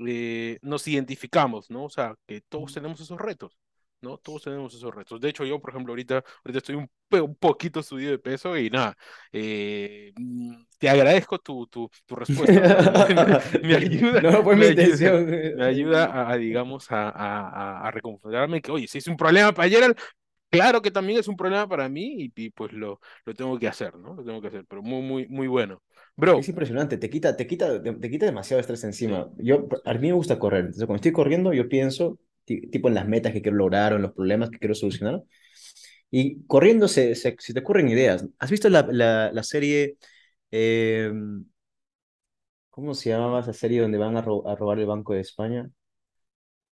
eh, nos identificamos, ¿no? O sea, que todos tenemos esos retos. ¿No? Todos tenemos esos retos. De hecho, yo, por ejemplo, ahorita, ahorita estoy un, un poquito subido de peso y nada, eh, mm, te agradezco tu, tu, tu respuesta. Me, me- ayuda, No me mi ayuda, intención. me ayuda a, a, digamos, a, a, a, reconfortarme que, oye, si es un problema para Gerald, claro que también es un problema para mí y, y, pues lo, lo tengo que hacer, ¿no? Lo tengo que hacer, pero muy, muy, muy bueno. Es Bro, impresionante, te quita, te quita, te, te quita demasiado estrés sí. encima. Yo, a mí me gusta correr, entonces cuando estoy corriendo yo pienso tipo en las metas que quiero lograr o en los problemas que quiero solucionar. Y corriendo se, se, se te ocurren ideas. ¿Has visto la, la, la serie, eh, ¿cómo se llamaba esa serie donde van a, ro- a robar el Banco de España?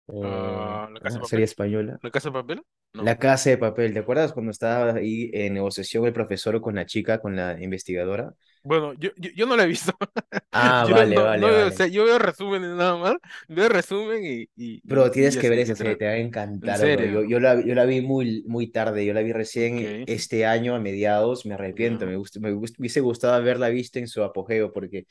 Eh, Ah, ¿La Casa una de serie española. ¿La Casa de Papel? No. La Casa de Papel, ¿te acuerdas cuando estaba ahí en negociación el profesor con la chica, con la investigadora? Bueno, yo, yo, yo no la he visto. Ah, Yo vale, no, no vale, o sea, yo veo resúmenes nada más, veo resumen y, y, Bro, y tienes que ver esa serie, te va a En encantar. Yo, serio, yo la, yo la vi muy, muy tarde, yo la vi recién ok, este año, a mediados, me arrepiento, me, gust- me gust- hubiese gustado haberla visto en su apogeo, porque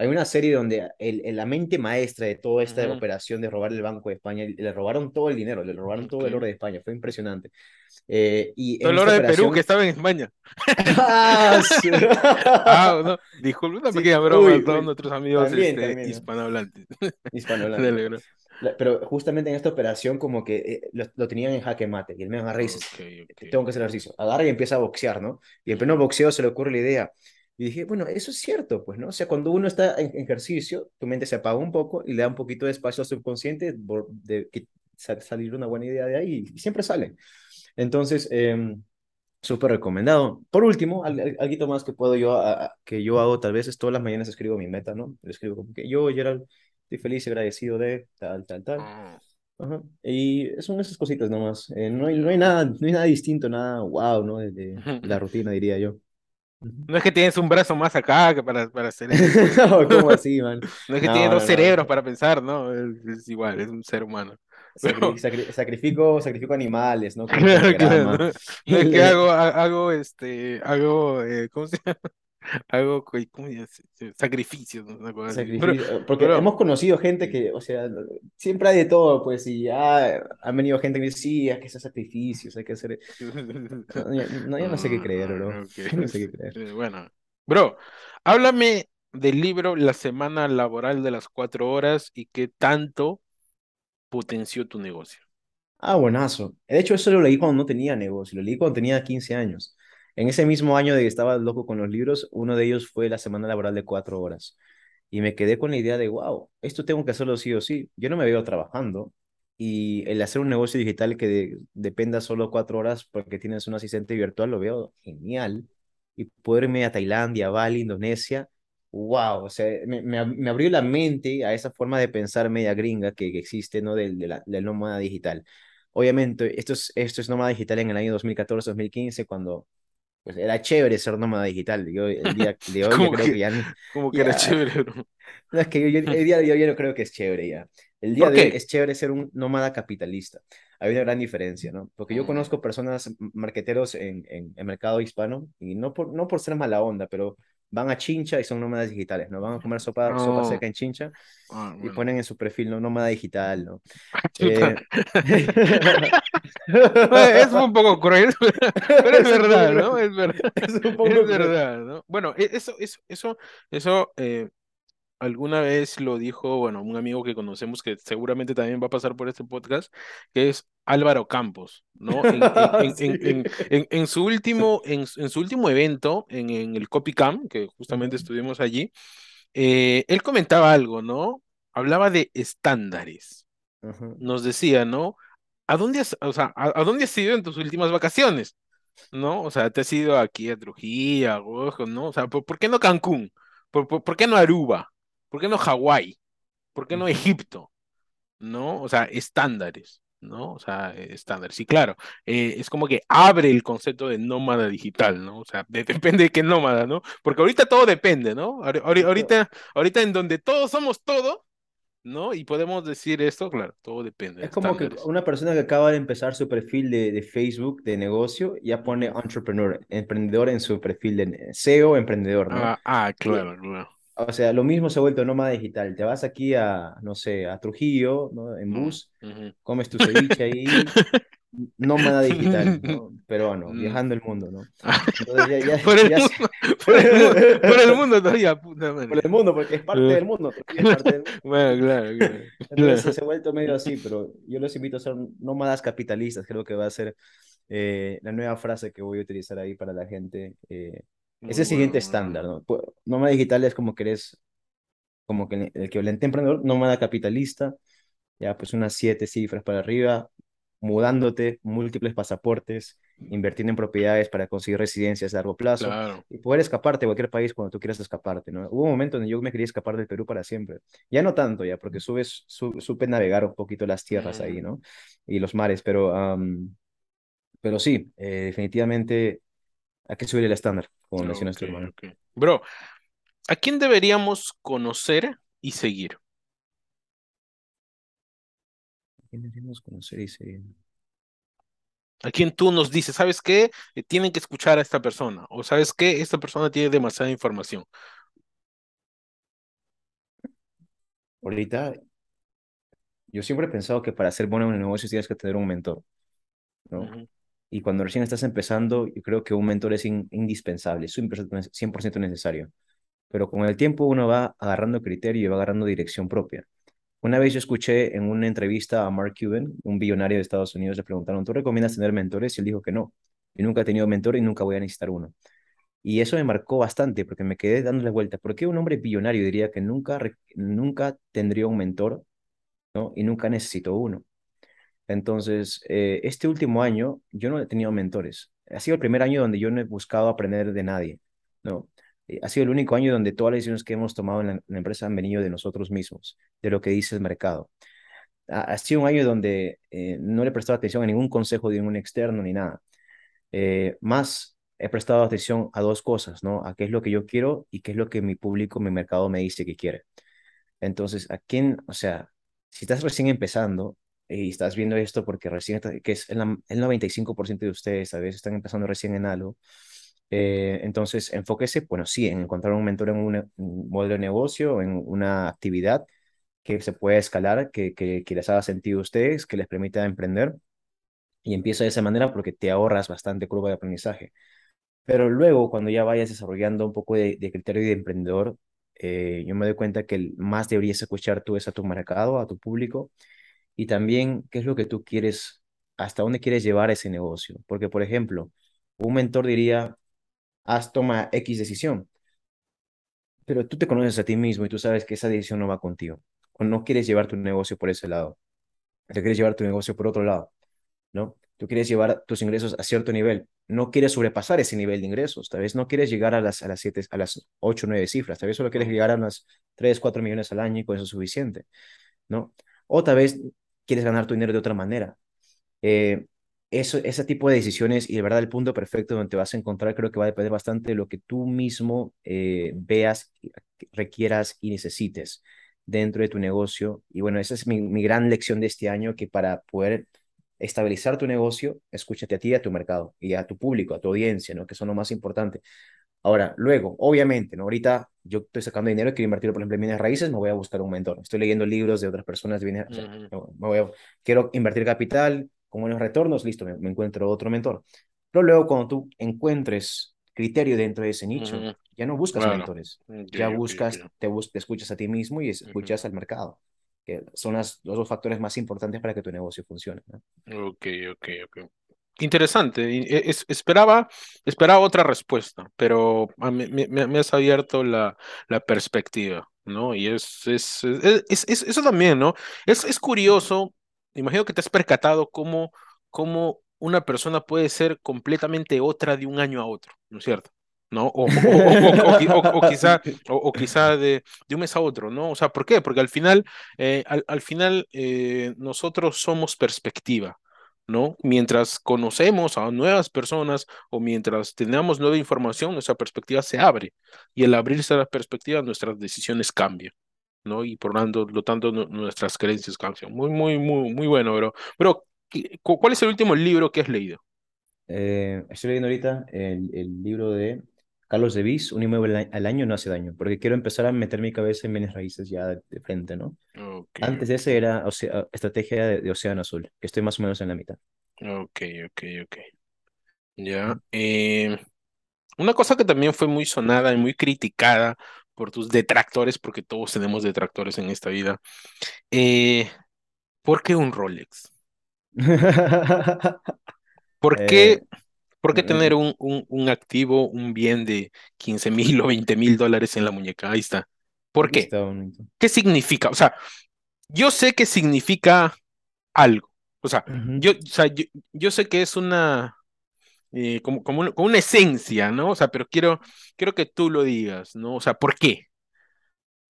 hay una serie donde el, el- la mente maestra de toda esta operación de robar el Banco de España, le robaron todo el dinero, le robaron todo el oro de España, fue impresionante. Eh, y Todo el oro de Perú que operación... estaba en España. ¡Ah! su- Ah, no, disculpe una Sí, pequeña broma a uy, todos uy, nuestros amigos también, este, también, ¿no? hispanohablantes. Hispanohablante. Dale, bro. La- Pero justamente en esta operación como que eh, lo, lo tenían en jaque mate y el men agarra y dice, Ok, ok. tengo que hacer ejercicio. Agarra y empieza a boxear, ¿no? Y en pleno boxeo se le ocurre la idea. Y dije, bueno, eso es cierto, pues, ¿no? O sea, cuando uno está en ejercicio, tu mente se apaga un poco y le da un poquito de espacio al subconsciente de que sa- salir una buena idea de ahí y siempre sale. Entonces, em, súper recomendado. Por último, al- al- algo más que puedo yo, a- que yo hago, tal vez es todas las mañanas escribo mi meta, ¿no? Lo escribo como que yo, Gerald, estoy feliz y agradecido de tal, tal, tal. ah, Ajá. Y son esas cositas nomás. Eh, no hay, no hay nada, no hay nada distinto, nada wow, ¿no? De- de la rutina, diría yo. No es que tienes un brazo más acá que para, para hacer esfuerzo. No, ¿cómo así, man? No es que tienes No, dos no, no. cerebros para pensar, ¿no? Es, es igual, es un ser humano. Sacri- sacrifico, sacrifico animales, ¿no? Claro, claro, no, es que hago, ha- hago, este, hago, eh, ¿cómo se llama? Hago, co- ¿cómo se llama? Sacrificios, ¿no? Pero, Sacrificio, porque pero, hemos conocido gente que, o sea, siempre hay de todo, pues, y ah, han venido gente que dice, sí, hay que hacer sacrificios, hay que hacer... No, yo no, sé qué Ah, creer, bro. ok. Yo no sé qué creer. Eh, Bueno, bro, háblame del libro La semana laboral de las cuatro horas y qué tanto potenció tu negocio. Ah, buenazo. De hecho, eso lo leí cuando no tenía negocio, lo leí cuando tenía 15 años. En ese mismo año de que estaba loco con los libros, uno de ellos fue la semana laboral de cuatro horas. Y me quedé con la idea de, wow, esto tengo que hacerlo sí o sí. Yo no me veo trabajando. Y el hacer un negocio digital que de- dependa solo cuatro horas porque tienes un asistente virtual, lo veo genial. Y poder irme a Tailandia, Bali, Indonesia, wow, o sea, me, me, ab- me abrió la mente a esa forma de pensar media gringa que, existe, ¿no? De la- nómada digital. Obviamente, esto es, esto es nómada digital en el año 2014-2015, cuando pues era chévere ser nómada digital. Yo el día de hoy yo creo que que, ya, como que era ya, chévere, bro. no, es que yo, yo- el día de hoy yo no creo que es chévere ya. El día ¿Por de hoy es chévere ser un nómada capitalista. Hay una gran diferencia, ¿no? Porque yo Mm, conozco personas, marqueteros en, en el mercado hispano, y no por, no por ser mala onda, pero van a Chincha y son nómadas digitales, ¿no? Van a comer sopa, sopa No, seca en Chincha ah, y ponen en su perfil, ¿no? Nómada digital, ¿no? Eh... Es un poco cruel, pero es verdad, ¿no? Es verdad, Es un poco verdad, ¿no? Bueno, e- eso, eso, eso, eso, eh, alguna vez lo dijo, bueno, un amigo que conocemos que seguramente también va a pasar por este podcast, que es Álvaro Campos, ¿no? En, en, en, en, Sí. en, en- en su último, en, su en su último evento, en, en el Copycam, que justamente estuvimos allí, eh, él comentaba algo, ¿no? Hablaba de estándares. Nos decía, ¿no? ¿A dónde has, o sea, a, a dónde has ido en tus últimas vacaciones? ¿No? O sea, te has ido aquí a Trujillo, a Gojo, ¿no? O sea, ¿por, por qué no Cancún? ¿Por, por, por qué no Aruba? ¿Por qué no Hawái? ¿Por qué no. Egipto? ¿No? O sea, estándares, ¿no? O sea, estándares. Sí, claro, eh, es como que abre el concepto de nómada digital, ¿no? O sea, de- depende de qué nómada, ¿no? Porque ahorita todo depende, ¿no? Ahorita, ahorita en donde todos somos todo, ¿no? Y podemos decir esto, claro, todo depende de es como que una persona que acaba de empezar su perfil de, de Facebook de negocio ya pone entrepreneur, emprendedor en su perfil de SEO, emprendedor, ¿no? Ah, ah, Y, claro, claro. O sea, lo mismo se ha vuelto nómada digital. Te vas aquí a, no sé, a Trujillo, ¿no? En Mm, bus, ujú. comes tu ceviche ahí, nómada digital, ¿no? Peruano, Mm. viajando el mundo, ¿no? Entonces ya, ya, Por el ya mundo, se- por el mundo, por el mundo todavía, puta por madre. el mundo, porque es parte del mundo, es parte del mundo. Bueno, claro, claro, Entonces se, claro. se ha vuelto medio así, pero yo los invito a ser nómadas capitalistas, creo que va a ser eh, la nueva frase que voy a utilizar ahí para la gente. eh, es Muy el bueno, siguiente estándar, ¿no? Nómada digital es como que eres, como que el, el equivalente emprendedor, nómada capitalista, ya pues unas siete cifras para arriba, mudándote, múltiples pasaportes, invirtiendo en propiedades para conseguir residencias a largo plazo Claro. y poder escaparte a cualquier país cuando tú quieras escaparte, ¿no? Hubo un momento donde yo me quería escapar del Perú para siempre. Ya no tanto, ya, porque subes, su- supe navegar un poquito las tierras ahí, Mm, ¿no? Y los mares, pero, pero sí, eh, definitivamente hay que subir el estándar, como mencionas tu hermano. Bro, ¿a quién deberíamos conocer y seguir? ¿Quién deberíamos conocer y seguir? ¿A quién tú nos dices, sabes qué? Eh, tienen que escuchar a esta persona. O sabes qué? Esta persona tiene demasiada información. Ahorita, yo siempre he pensado que para ser bueno en el negocio tienes que tener un mentor, ¿no? Y cuando recién estás empezando, yo creo que un mentor es in- indispensable, es 100% necesario. Pero con el tiempo uno va agarrando criterio y va agarrando dirección propia. Una vez yo escuché en una entrevista a Mark Cuban, un billonario de Estados Unidos, le preguntaron, ¿tú recomiendas tener mentores? Y él dijo que no. Yo nunca he tenido mentor y nunca voy a necesitar uno. Y eso me marcó bastante porque me quedé dándole vuelta. ¿Por qué un hombre billonario diría que nunca, nunca tendría un mentor, ¿no? Y nunca necesitó uno? Entonces, eh, este último año yo no he tenido mentores. Ha sido el primer año donde yo no he buscado aprender de nadie, ¿no? Eh, Ha sido el único año donde todas las decisiones que hemos tomado en la, empresa han venido de nosotros mismos, de lo que dice el mercado. Ha, sido un año donde eh, no le he prestado atención a ningún consejo de ningún externo ni nada. Más he prestado atención a dos cosas, ¿no? A qué es lo que yo quiero y qué es lo que mi público, mi mercado me dice que quiere. Entonces, ¿a quién, o sea, si estás recién empezando y estás viendo esto porque recién, que es el, el 95% de ustedes, a veces están empezando recién en algo, eh, entonces enfóquese, bueno, sí, en encontrar un mentor en un modelo de negocio, en una actividad que se pueda escalar, que, que, les haga sentido a ustedes, que les permita emprender y empieza de esa manera porque te ahorras bastante curva de aprendizaje. Pero luego, cuando ya vayas desarrollando un poco de, de criterio de emprendedor, eh, yo me doy cuenta que el más deberías escuchar tú es a tu mercado, a tu público, y también qué es lo que tú quieres, hasta dónde quieres llevar ese negocio. Porque, por ejemplo, un mentor diría, haz, toma X decisión, pero tú te conoces a ti mismo y tú sabes que esa decisión no va contigo. O no quieres llevar tu negocio por ese lado, te quieres llevar tu negocio por otro lado. ¿no? Tú quieres llevar tus ingresos a cierto nivel, no quieres sobrepasar ese nivel de ingresos, tal vez no quieres llegar a las, a las, siete, a las 8 o 9 cifras, tal vez solo quieres llegar a unas 3 4 millones al año y con eso es suficiente, ¿no? O tal vez quieres ganar tu dinero de otra manera. Eh, eso, ese tipo de decisiones y de verdad el punto perfecto donde te vas a encontrar creo que va a depender bastante de lo que tú mismo eh, veas, requieras y necesites dentro de tu negocio. Y bueno, esa es mi, gran lección de este año, que para poder estabilizar tu negocio, escúchate a ti a tu mercado y a tu público, a tu audiencia, ¿no? Que son lo más importante. Ahora, luego, obviamente, ¿no? Ahorita yo estoy sacando dinero, quiero invertir, por ejemplo, en bienes raíces, me voy a buscar un mentor. Estoy leyendo libros de otras personas de bienes, o sea, me voy a, quiero invertir capital con buenos retornos, listo, me, me, encuentro otro mentor. Pero luego, cuando tú encuentres criterio dentro de ese nicho, Ujú, ya no buscas Claro. mentores, Ok, ya buscas, te, bus te escuchas a ti mismo y escuchas al mercado, que son las, los dos factores más importantes para que tu negocio funcione, ¿no? Ok, ok, ok. Interesante. e- es- esperaba, esperaba otra respuesta, pero me, me- me- has abierto la, la perspectiva, ¿no? Y es, es, es, es- es- eso también, ¿no? Es, curioso, imagino que te has percatado cómo, cómo una persona puede ser completamente otra de un año a otro, ¿no es cierto? ¿No? O, o, o, o, o qui- o- o quizá, quizá de, de un mes a otro, ¿no? O sea, ¿por qué? Porque al final, eh, al, al final eh, nosotros somos perspectiva. ¿No? Mientras conocemos a nuevas personas o mientras tenemos nueva información, nuestra perspectiva se abre y al abrirse la perspectiva, nuestras decisiones cambian, ¿no? Y por lo tanto, nu- nuestras creencias cambian. Muy, muy, muy, muy bueno, bro. Pero, ¿qué- cu- ¿cuál es el último libro que has leído? Eh, estoy leyendo ahorita el, el libro de Carlos de Vis, Un inmueble al año no hace daño, porque quiero empezar a meter mi cabeza en bienes raíces ya de, frente, ¿no? Antes de ese era Ocea- Estrategia de, de Océano Azul, que estoy más o menos en la mitad. ok, ok, ok. Ya. eh, una cosa que también fue muy sonada y muy criticada por tus detractores, porque todos tenemos detractores en esta vida. Eh, ¿por qué un Rolex? ¿Por Eh, qué, por qué tener un, un, un activo, un bien de quince mil o veinte mil dólares en la muñeca? Ahí está. ¿Por qué? está. ¿Qué significa? O sea, yo sé que significa algo. O sea, yo, o sea, yo, yo sé que es una, eh, como, como una esencia, ¿no? O sea, pero quiero, quiero que tú lo digas, ¿no? O sea, ¿por qué?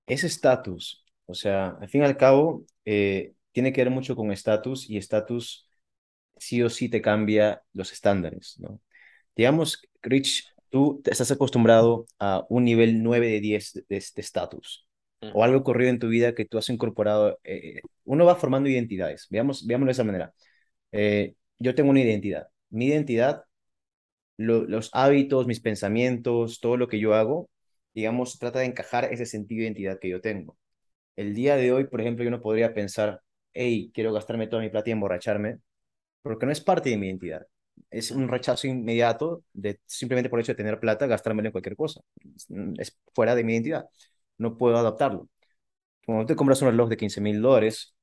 Es estatus, o sea, al fin y al cabo, eh, tiene que ver mucho con estatus y estatus sí o sí te cambia los estándares, ¿no? Digamos, Rich, tú te estás acostumbrado a un nivel 9 de 10 de estatus o algo ocurrido en tu vida que tú has incorporado. eh, uno va formando identidades, veamos, veámoslo de esa manera. Eh, yo tengo una identidad. Mi identidad, lo- los hábitos, mis pensamientos, todo lo que yo hago, digamos, trata de encajar ese sentido de identidad que yo tengo. El día de hoy, por ejemplo, yo no podría pensar, hey, quiero gastarme toda mi plata y emborracharme, porque no es parte de mi identidad. Es un rechazo inmediato de simplemente por el hecho de tener plata, gastármelo en cualquier cosa. Es, es fuera de mi identidad. No puedo adaptarlo. Cuando te compras un reloj de quince mil dólares,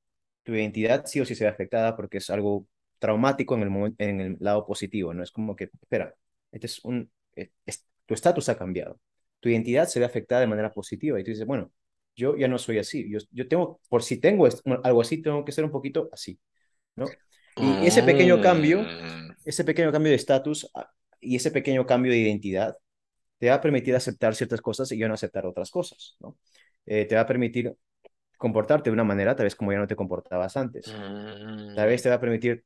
tu identidad sí o sí se ve afectada porque es algo traumático en el, en el lado positivo, ¿no? Es como que, espera, este es un, es- tu estatus ha cambiado. Tu identidad se ve afectada de manera positiva y tú dices, bueno, yo ya no soy así. Yo, yo tengo, por si tengo algo así, tengo que ser un poquito así, ¿no? Y ese pequeño cambio, Mm, ese pequeño cambio de estatus ah, y ese pequeño cambio de identidad te va a permitir aceptar ciertas cosas y ya no aceptar otras cosas, ¿no? Eh, te va a permitir comportarte de una manera, tal vez como ya no te comportabas antes. Tal mm, vez te va a permitir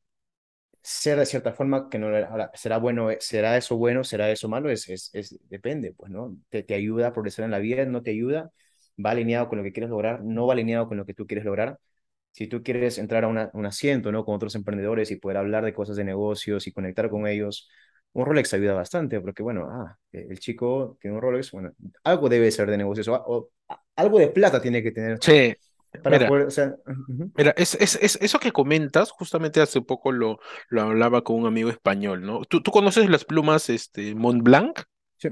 ser de cierta forma que no. Ahora, ¿será bueno, será eso bueno, será eso malo? Es, es, es depende, pues, ¿no? Te, te ayuda a progresar en la vida, no te ayuda, va alineado con lo que quieres lograr, no va alineado con lo que tú quieres lograr. Si tú quieres entrar a una, un asiento, ¿no? Con otros emprendedores y poder hablar de cosas de negocios y conectar con ellos, un Rolex ayuda bastante, porque, bueno, ah, el chico tiene un Rolex, bueno, algo debe ser de negocios, o, o algo de plata tiene que tener Sí, para mira, poder, o sea, ujú, mira, es, es, es- eso que comentas, justamente hace poco lo, lo hablaba con un amigo español, ¿no? ¿Tú, tú conoces las plumas este, Montblanc? sí,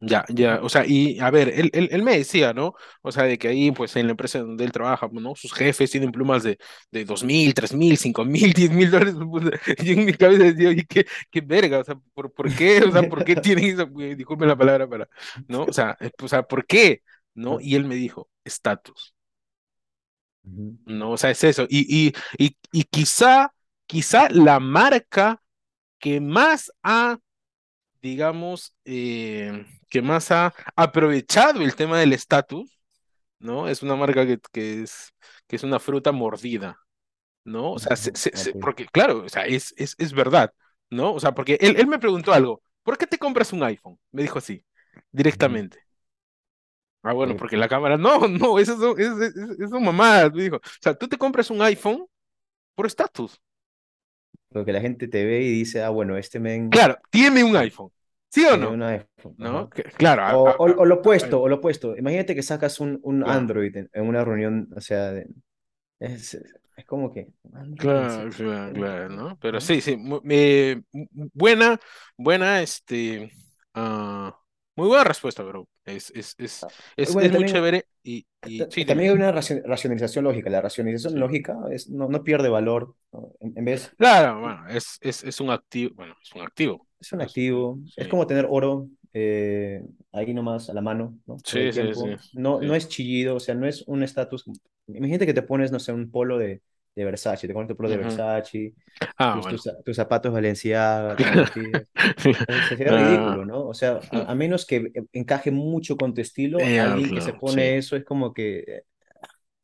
Ya, ya, o sea, y a ver, él, él, él me decía, ¿no? O sea, de que ahí, pues en la empresa donde él trabaja, ¿no? Sus jefes tienen plumas de, de dos mil, tres mil, cinco mil, diez mil dólares. pues, Y en mi cabeza decía, oye, qué, qué verga, o sea, ¿por, por qué? O sea, ¿por qué tienen eso? Pues, Disculpe la palabra para, ¿no? O sea, eh, o sea, ¿por qué? ¿No? Y él me dijo, estatus. ¿no? O sea, es eso. Y, y, y, y quizá, quizá la marca que más ha digamos, eh, que más ha aprovechado el tema del estatus, ¿no? Es una marca que, que es, que es una fruta mordida, ¿no? O sea, se- se- se- porque claro, o sea, es, es, es verdad, ¿no? O sea, porque él, él me preguntó algo, ¿por qué te compras un iPhone? Me dijo así, directamente. Ah, bueno, Porque, la cámara, no, no, eso es, es, es, es- es mamadas, me dijo. O sea, tú te compras un iPhone por estatus. porque la gente te ve y dice, ah, bueno, este men Claro, tiene un iPhone, ¿sí o no? iPhone. Claro, O, lo opuesto, o lo opuesto. Imagínate que sacas un, un claro. Android en, en una reunión, o sea, de- es, es como que, Android, ¿en Claro, claro, ¿En claro? ¿no? Pero sí, sí, eh, buena, buena, este, ah, muy buena respuesta, bro. Es, es, es, Ah, es, Bueno, es muy chévere y, y sí, también hay una raci- racionalización lógica. La racionalización Sí. lógica es, no, no pierde valor. ¿no? En, en vez, Claro, bueno, es, es, es un activo, bueno, es un activo. Es un Es activo, es sí, como tener oro eh, ahí nomás a la mano, ¿no? El sí, sí. No, no es chillido, o sea, no es un estatus. Imagínate que te pones, no sé, un polo de, de Versace, te pones tu polo de Ujú. Versace, Ah, tus, bueno. tus, tus zapatos días. Eh, Sería Ah, ridículo, ¿no? O sea, a, a menos que encaje mucho con tu estilo, ya, alguien que se pone eso es como que, eh,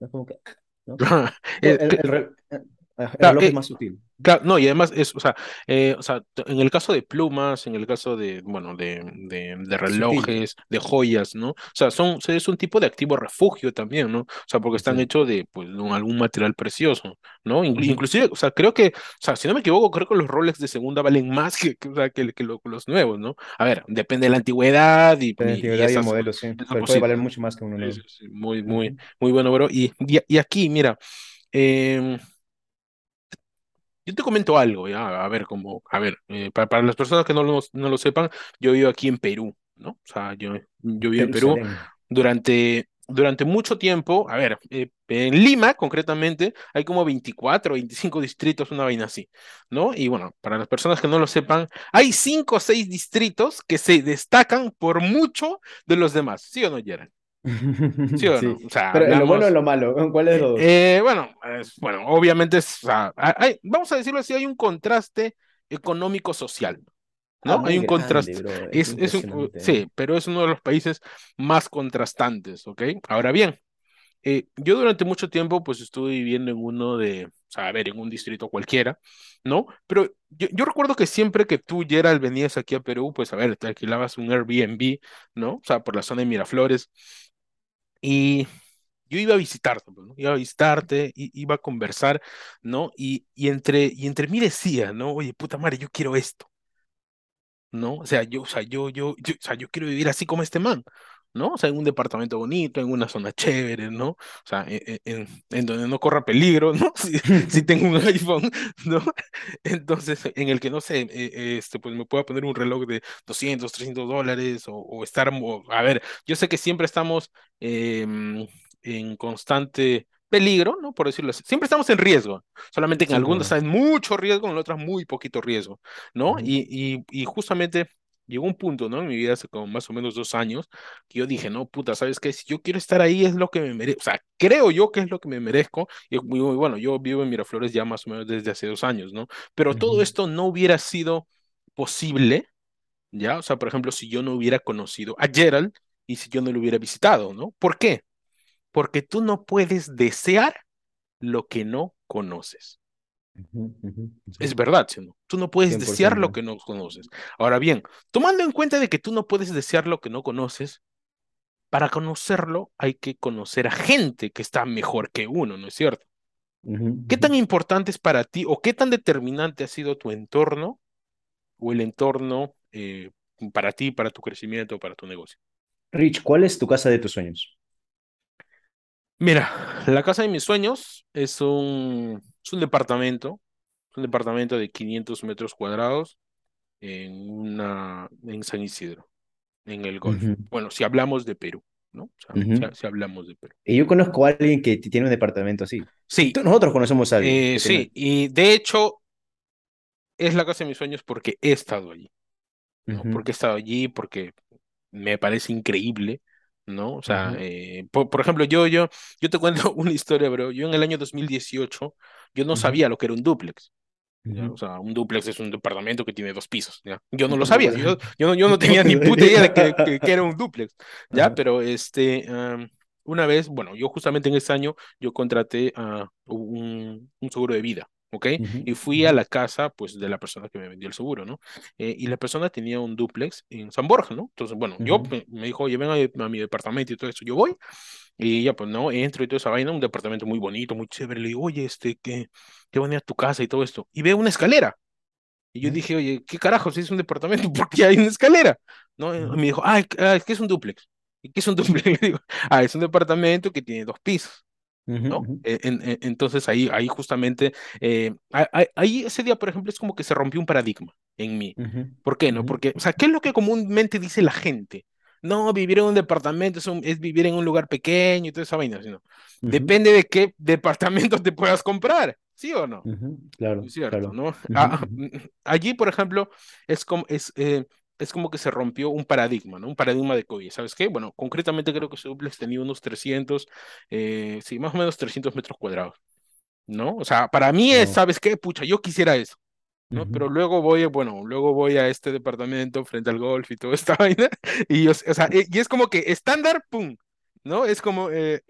es como que, ¿no? Eh, el, el eh, el claro, reloj es eh, más sutil. Claro, no, y además es, o sea, eh, o sea, en el caso de plumas, en el caso de, bueno, de, de, de Es sutil, relojes, de joyas, ¿no? O sea, son, es un tipo de activo refugio también, ¿no? O sea, porque están sí. hechos de, pues, de algún material precioso, ¿no? Inclu- inclusive, o sea, creo que, o sea, si no me equivoco, creo que los Rolex de segunda valen más que, que, o sea, que, que lo- los nuevos, ¿no? A ver, depende de la antigüedad y, La y, y antigüedad y el modelo, sí. Pero puede valer mucho más que uno Sí, sí, nuevo. sí, muy, muy, muy bueno, bro. Y, y, y aquí, mira, em, yo te comento algo, ya, a ver, como, a ver, eh, para, para las personas que no lo, no lo sepan, yo vivo aquí en Perú, ¿no? O sea, yo, yo vivo en Perú durante, durante mucho tiempo, a ver, eh, en Lima concretamente hay como 24 o 25 distritos, una vaina así, ¿no? Y bueno, para las personas que no lo sepan, hay cinco o seis distritos que se destacan por mucho de los demás, ¿sí o no, Gerald? ¿Sí o no? Sí. O sea, Pero en lo bueno o hablamos... lo malo, ¿cuál es de Eh, bueno, es- bueno, obviamente es, o sea, hay- hay- vamos a decirlo así, hay un contraste económico-social, Ah, ¿no? Hay muy un grande, contraste, bro. Es es, es un, uh, sí, pero es uno de los países más contrastantes, ¿ok? Ahora bien, eh, yo durante mucho tiempo pues estuve viviendo en uno de, o sea, a ver, en un distrito cualquiera, ¿no? Pero yo, yo recuerdo que siempre que tú, Gerald, venías aquí a Perú, pues a ver, te alquilabas un Airbnb, ¿no? O sea, por la zona de Miraflores. Y yo iba a visitarte, ¿no? Iba a visitarte, iba a conversar, ¿no? Y, y entre, y entre mí decía, ¿no? Oye, puta madre, yo quiero esto, ¿no? O sea, yo, o sea, yo, yo, yo, o sea, yo quiero vivir así como este man, ¿no? O sea, en un departamento bonito, en una zona chévere, ¿no? O sea, en, en- en- en donde no corra peligro, ¿no? Si, si tengo un iPhone, ¿no? Entonces, en el que, no sé, eh, eh, este, pues me pueda poner un reloj de 200 300 dólares o, o estar, mo- a ver, yo sé que siempre estamos em, en constante peligro, ¿no? Por decirlo así. Siempre estamos en riesgo, solamente que en algunos bro. está en mucho riesgo, en otros muy poquito riesgo, ¿no? Ujú, Y, y, y justamente llegó un punto, ¿no? En mi vida hace como más o menos dos años, que yo dije, no, puta, ¿sabes qué? Si yo quiero estar ahí es lo que me merezco, o sea, creo yo que es lo que me merezco, y bueno, yo vivo en Miraflores ya más o menos desde hace dos años, ¿no? Pero todo esto no hubiera sido posible, ¿ya? O sea, por ejemplo, si yo no hubiera conocido a Gerald y si yo no lo hubiera visitado, ¿no? ¿Por qué? Porque tú no puedes desear lo que no conoces. Ujú, ujú, ujú. Es verdad. Tú no puedes desear lo que no conoces. Ahora bien, tomando en cuenta de que tú no puedes desear lo que no conoces, para conocerlo hay que conocer a gente que está mejor que uno, ¿no es cierto? Ujú, ¿Qué ujú. tan importante es para ti o qué tan determinante ha sido tu entorno o el entorno eh, para ti, para tu crecimiento, para tu negocio? Rich, ¿cuál es tu casa de tus sueños? Mira, la casa de mis sueños es un, es un departamento, un departamento de 500 metros cuadrados en una, en San Isidro, en el Golfo. Bueno, si hablamos de Perú, ¿no? O sea, si, hablamos de Perú. Y yo conozco a alguien que tiene un departamento así. Sí, Nosotros conocemos a alguien eh, tiene. sí, y de hecho es la casa de mis sueños porque he estado allí, ¿no? Porque he estado allí, porque me parece increíble, ¿no? O sea, eh, por, por ejemplo, yo, yo, yo te cuento una historia, bro. Yo en el año 2018, yo no sabía lo que era un dúplex. ¿ya? O sea, un dúplex es un departamento que tiene dos pisos, ¿ya? Yo no lo sabía, yo, yo, no, yo no tenía ni puta idea de que, que, que era un dúplex, ¿ya? Ajá. Pero este, una vez, bueno, yo justamente en ese año, yo contraté a un, un seguro de vida. ¿Ok? Ujú, Y fui a la casa, pues, de la persona que me vendió el seguro, ¿no? Eh, y la persona tenía un dúplex en San Borja, ¿no? Entonces, bueno, yo ujú, me, me dijo, oye, ven a, a mi departamento y todo eso. Yo voy y ya, pues, no, entro y toda esa vaina, un departamento muy bonito, muy chévere. Le digo, oye, este, qué, qué bonita tu casa y todo esto. Y veo una escalera. Y yo dije, oye, ¿qué carajos es un departamento? ¿Por qué hay una escalera? ¿No? Y ujú, me dijo, ah, ah, es que es un dúplex. ¿Y qué es un dúplex? Le digo, ah, es un departamento que tiene dos pisos. ¿No? E- en- en- entonces ahí, ahí justamente, eh, ahí ese día, por ejemplo, es como que se rompió un paradigma en mí. ujú, ¿Por qué, no? Porque, o sea, ¿qué es lo que comúnmente dice la gente? No, vivir en un departamento es, un- es vivir en un lugar pequeño y toda esa vaina, sino depende de qué departamento te puedas comprar, ¿sí o no? Claro, cierto, claro. ¿no? Ah, mm, allí, por ejemplo, es como, es, eh, es como que se rompió un paradigma, ¿no? Un paradigma de oye, ¿sabes qué? Bueno, concretamente creo que ese duplex tenía unos 300, eh, sí, más o menos 300 metros cuadrados, ¿no? O sea, para mí es. ¿sabes qué? Pucha, yo quisiera eso. ¿no? Pero luego voy, bueno, luego voy a este departamento frente al golf y toda esta vaina, y, yo- o sea, e- y es como que estándar, pum, ¿no? Es como eh,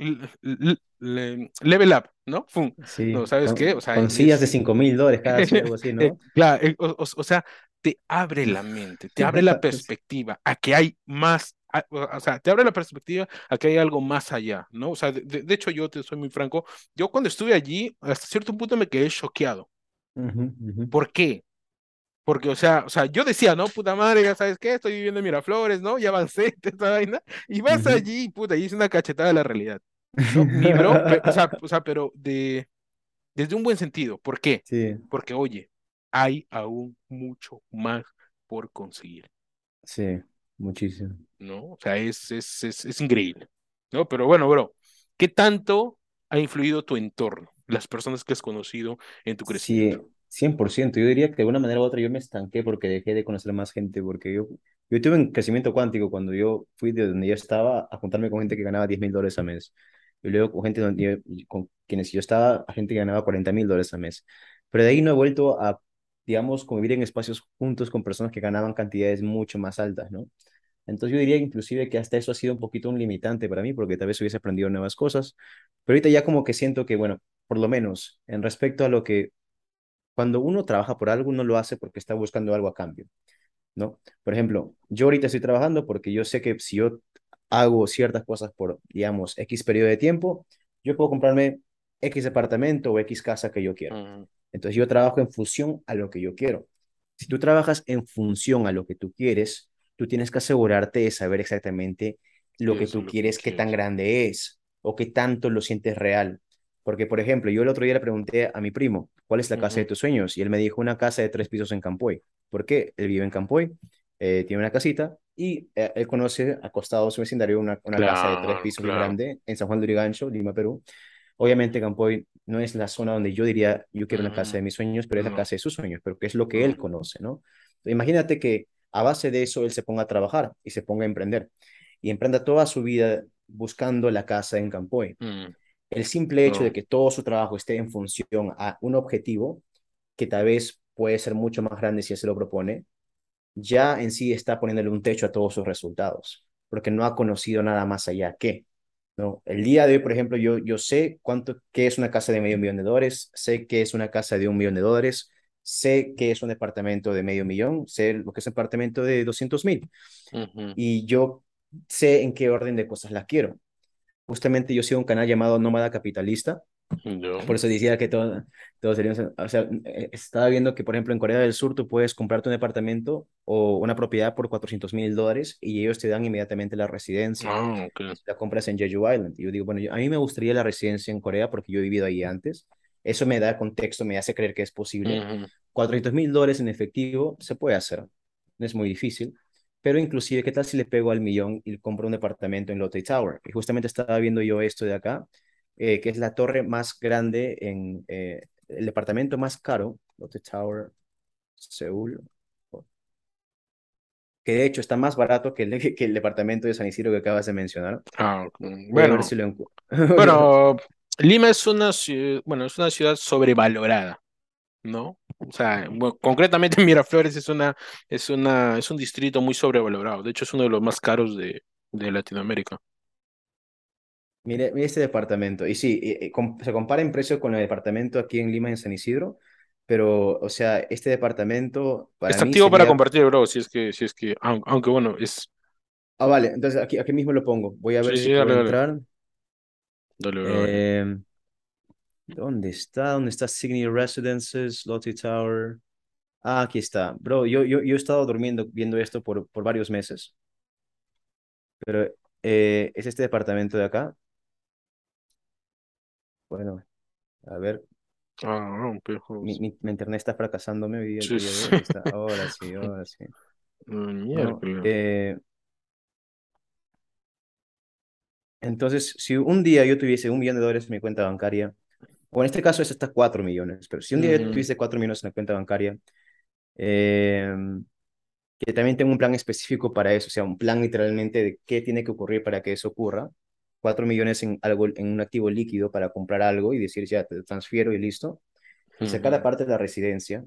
level up, ¿no? Pum. No, Sí, ¿sabes qué? O con, sea, con sillas de es, cinco mil dólares cada algo así, eh, ¿no? claro, eh, o, o- o sea, te abre la mente, te abre la perspectiva a que hay más, a- o sea, te abre la perspectiva a que hay algo más allá, ¿no? O sea, de, de- hecho, yo te soy muy franco, yo cuando estuve allí, hasta cierto punto me quedé choqueado. Ujú, ujú, ¿Por qué? Porque, o sea, o sea, yo decía, no, puta madre, ya sabes qué, estoy viviendo en Miraflores, ¿no? Ya avancé, esta vaina, y vas ujú. allí, puta, y es una cachetada de la realidad, ¿no? Mi bro, o sea, o sea, pero de, desde un buen sentido, ¿por qué? Sí, Porque, oye, hay aún mucho más por conseguir, sí, muchísimo. ¿no? O sea, es, es, es, es increíble, ¿no? Pero bueno, bro, ¿qué tanto ha influido tu entorno, las personas que has conocido en tu crecimiento? Sí, 100%. Yo diría que de alguna manera u otra yo me estanqué porque dejé de conocer más gente, porque yo, yo tuve un crecimiento cuántico cuando yo fui de donde yo estaba a juntarme con gente que ganaba diez mil dólares al mes. Y luego con gente donde yo- con quienes yo estaba, a gente que ganaba cuarenta mil dólares al mes. Pero de ahí no he vuelto a, digamos, convivir en espacios juntos con personas que ganaban cantidades mucho más altas, ¿no? Entonces yo diría inclusive que hasta eso ha sido un poquito un limitante para mí, porque tal vez hubiese aprendido nuevas cosas. Pero ahorita ya como que siento que, bueno, por lo menos en respecto a lo que cuando uno trabaja por algo, uno lo hace porque está buscando algo a cambio, ¿no? Por ejemplo, yo ahorita estoy trabajando porque yo sé que si yo hago ciertas cosas por, digamos, X periodo de tiempo, yo puedo comprarme X departamento o X casa que yo quiero. Mm, Entonces yo trabajo en función a lo que yo quiero. Si tú trabajas en función a lo que tú quieres, tú tienes que asegurarte de saber exactamente lo que tú lo que quieres, qué tan quieres. grande es o qué tanto lo sientes real. Porque, por ejemplo, yo el otro día le pregunté a mi primo, ¿cuál es la casa de tus sueños? Y él me dijo una casa de tres pisos en Campoy. ¿Por qué? Él vive en Campoy, eh, tiene una casita y eh, él conoce, acostado a su vecindario, una, una casa de tres pisos claro. grande en San Juan de Urigancho, Lima, Perú. Obviamente Campoy no es la zona donde yo diría, yo quiero una casa de mis sueños, pero es la casa de sus sueños, pero que es lo que él no. conoce, ¿no? Imagínate que a base de eso él se ponga a trabajar y se ponga a emprender y emprenda toda su vida buscando la casa en Campoy. Mm, El simple hecho de que todo su trabajo esté en función a un objetivo que tal vez puede ser mucho más grande si él se lo propone, ya en sí está poniéndole un techo a todos sus resultados, porque no ha conocido nada más allá que, ¿no? El día de hoy, por ejemplo, yo, yo sé cuánto, qué es una casa de medio millón de dólares, sé qué es una casa de un millón de dólares, sé qué es un departamento de medio millón, sé lo que es un departamento de doscientos mil, Ujú, y yo sé en qué orden de cosas las quiero. Justamente yo sigo un canal llamado Nómada Capitalista, por no. eso decía que todo, todo sería, un- o sea, eh, estaba viendo que, por ejemplo, en Corea del Sur tú puedes comprarte un departamento o una propiedad por cuatrocientos mil dólares y ellos te dan inmediatamente la residencia. Ah, ok. La compras en Jeju Island. Y yo digo, bueno, yo- a mí me gustaría la residencia en Corea porque yo he vivido ahí antes. Eso me da contexto, me hace creer que es posible. Ujú, cuatrocientos mil dólares en efectivo se puede hacer, no es muy difícil. Pero inclusive, ¿qué tal si le pego al millón y compro un departamento en Lotte Tower? Y justamente estaba viendo yo esto de acá eh, que es la torre más grande en eh, el departamento más caro, Lotte Tower, Seúl, que de hecho está más barato que el, que el departamento de San Isidro que acabas de mencionar. Ah, ok. Voy a ver Bueno, si lo encuentro. bueno, Lima es una ciudad, bueno, es una ciudad sobrevalorada, ¿no? O sea, bueno, concretamente Miraflores es una, es una, es un distrito muy sobrevalorado. De hecho, es uno de los más caros de, de Latinoamérica. Mire, mire este departamento. Y sí, eh, eh, com- se compara en precio con el departamento aquí en Lima, en San Isidro, pero, o sea, este departamento para Está mí activo para sería... compartir, bro, si es que, si es que, aun- aunque, bueno, es... Ah, vale, entonces aquí, aquí mismo lo pongo. Voy a ver Sí, si sí, puedo dale, entrar. Dale, bro. Eh, ¿dónde está? ¿Dónde está Signy Residences, Lottie Tower? Ah, aquí está. Bro, yo, yo, yo he estado durmiendo viendo esto por, por varios meses, pero eh, es este departamento de acá. Bueno, a ver, Ah, no, pero... mi, mi, mi internet está fracasándome hoy día, el Sí, sí. está. Ahora sí, ahora sí. ¿No? miércoles. Eh, entonces, si un día yo tuviese un millón de dólares en mi cuenta bancaria, o en este caso es hasta cuatro millones, pero si un día yo tuviese cuatro millones en la cuenta bancaria, eh, que también tengo un plan específico para eso, o sea, un plan literalmente de qué tiene que ocurrir para que eso ocurra. Cuatro millones en algo, en un activo líquido para comprar algo y decir, ya, te transfiero y listo. Y sacar ujú, aparte de la residencia.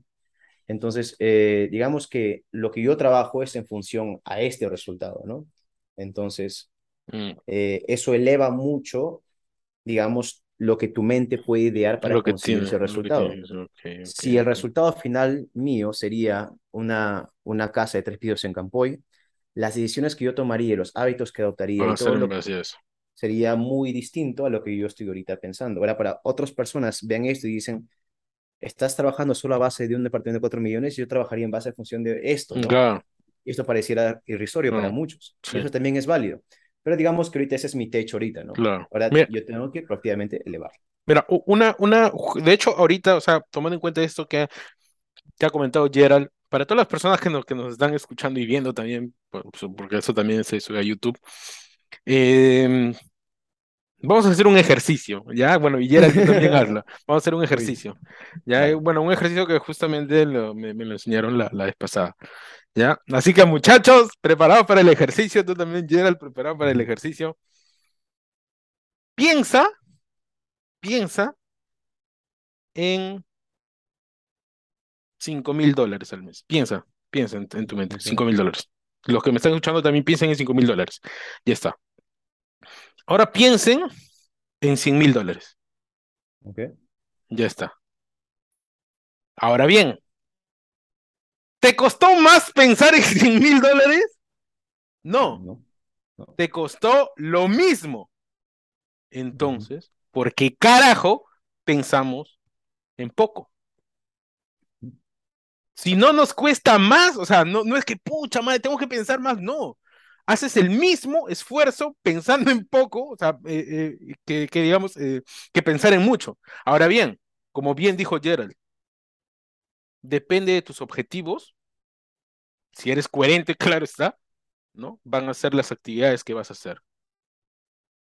Entonces, eh, digamos que lo que yo trabajo es en función a este resultado, ¿no? Entonces, mm. eh, eso eleva mucho, digamos, lo que tu mente puede idear para Lo conseguir tiene, ese resultado. tienes, ok, ok, Si el ok. resultado final mío sería una, una casa de tres pisos en Campoy, las decisiones que yo tomaría, los hábitos que adoptaría y todo lo. Sería muy distinto a lo que yo estoy ahorita pensando. Ahora, para otras personas vean esto y dicen, estás trabajando solo a base de un departamento de 4 millones, yo trabajaría en base en función de esto, ¿no? Claro, Y esto pareciera irrisorio para no, muchos. Y sí, eso también es válido. Pero digamos que ahorita ese es mi techo ahorita, ¿no? claro. Ahora Mira, yo tengo que proactivamente elevar. mira, una, una, de hecho, ahorita, o sea, tomando en cuenta esto que, que ha comentado Gerald, para todas las personas que nos, que nos están escuchando y viendo también, por- porque eso también se sube a YouTube, eh, vamos a hacer un ejercicio, ¿ya? Bueno, y Gerald, también hazlo. Vamos a hacer un ejercicio, ¿ya? Bueno, un ejercicio que justamente lo- me, me lo enseñaron la, la vez pasada, ¿ya? Así que, muchachos, preparados para el ejercicio, tú también, Gerald, preparado para el ejercicio. Piensa, piensa en cinco mil dólares al mes. Piensa, piensa en, en tu mente, Ok, cinco mil dólares. Los que me están escuchando también piensen en cinco mil dólares. Ya está. Ahora piensen en cien mil dólares. ok. Ya está. Ahora bien, ¿te costó más pensar en cien mil dólares? No, No, no. te costó lo mismo. Entonces, ¿por qué carajo pensamos en poco? Si no nos cuesta más, o sea, no, no es que, pucha madre, tengo que pensar más, no. Haces el mismo esfuerzo pensando en poco, o sea, eh, eh, que, que, digamos, eh, que pensar en mucho. Ahora bien, como bien dijo Gerald, depende de tus objetivos. Si eres coherente, claro está, ¿no? Van a ser las actividades que vas a hacer,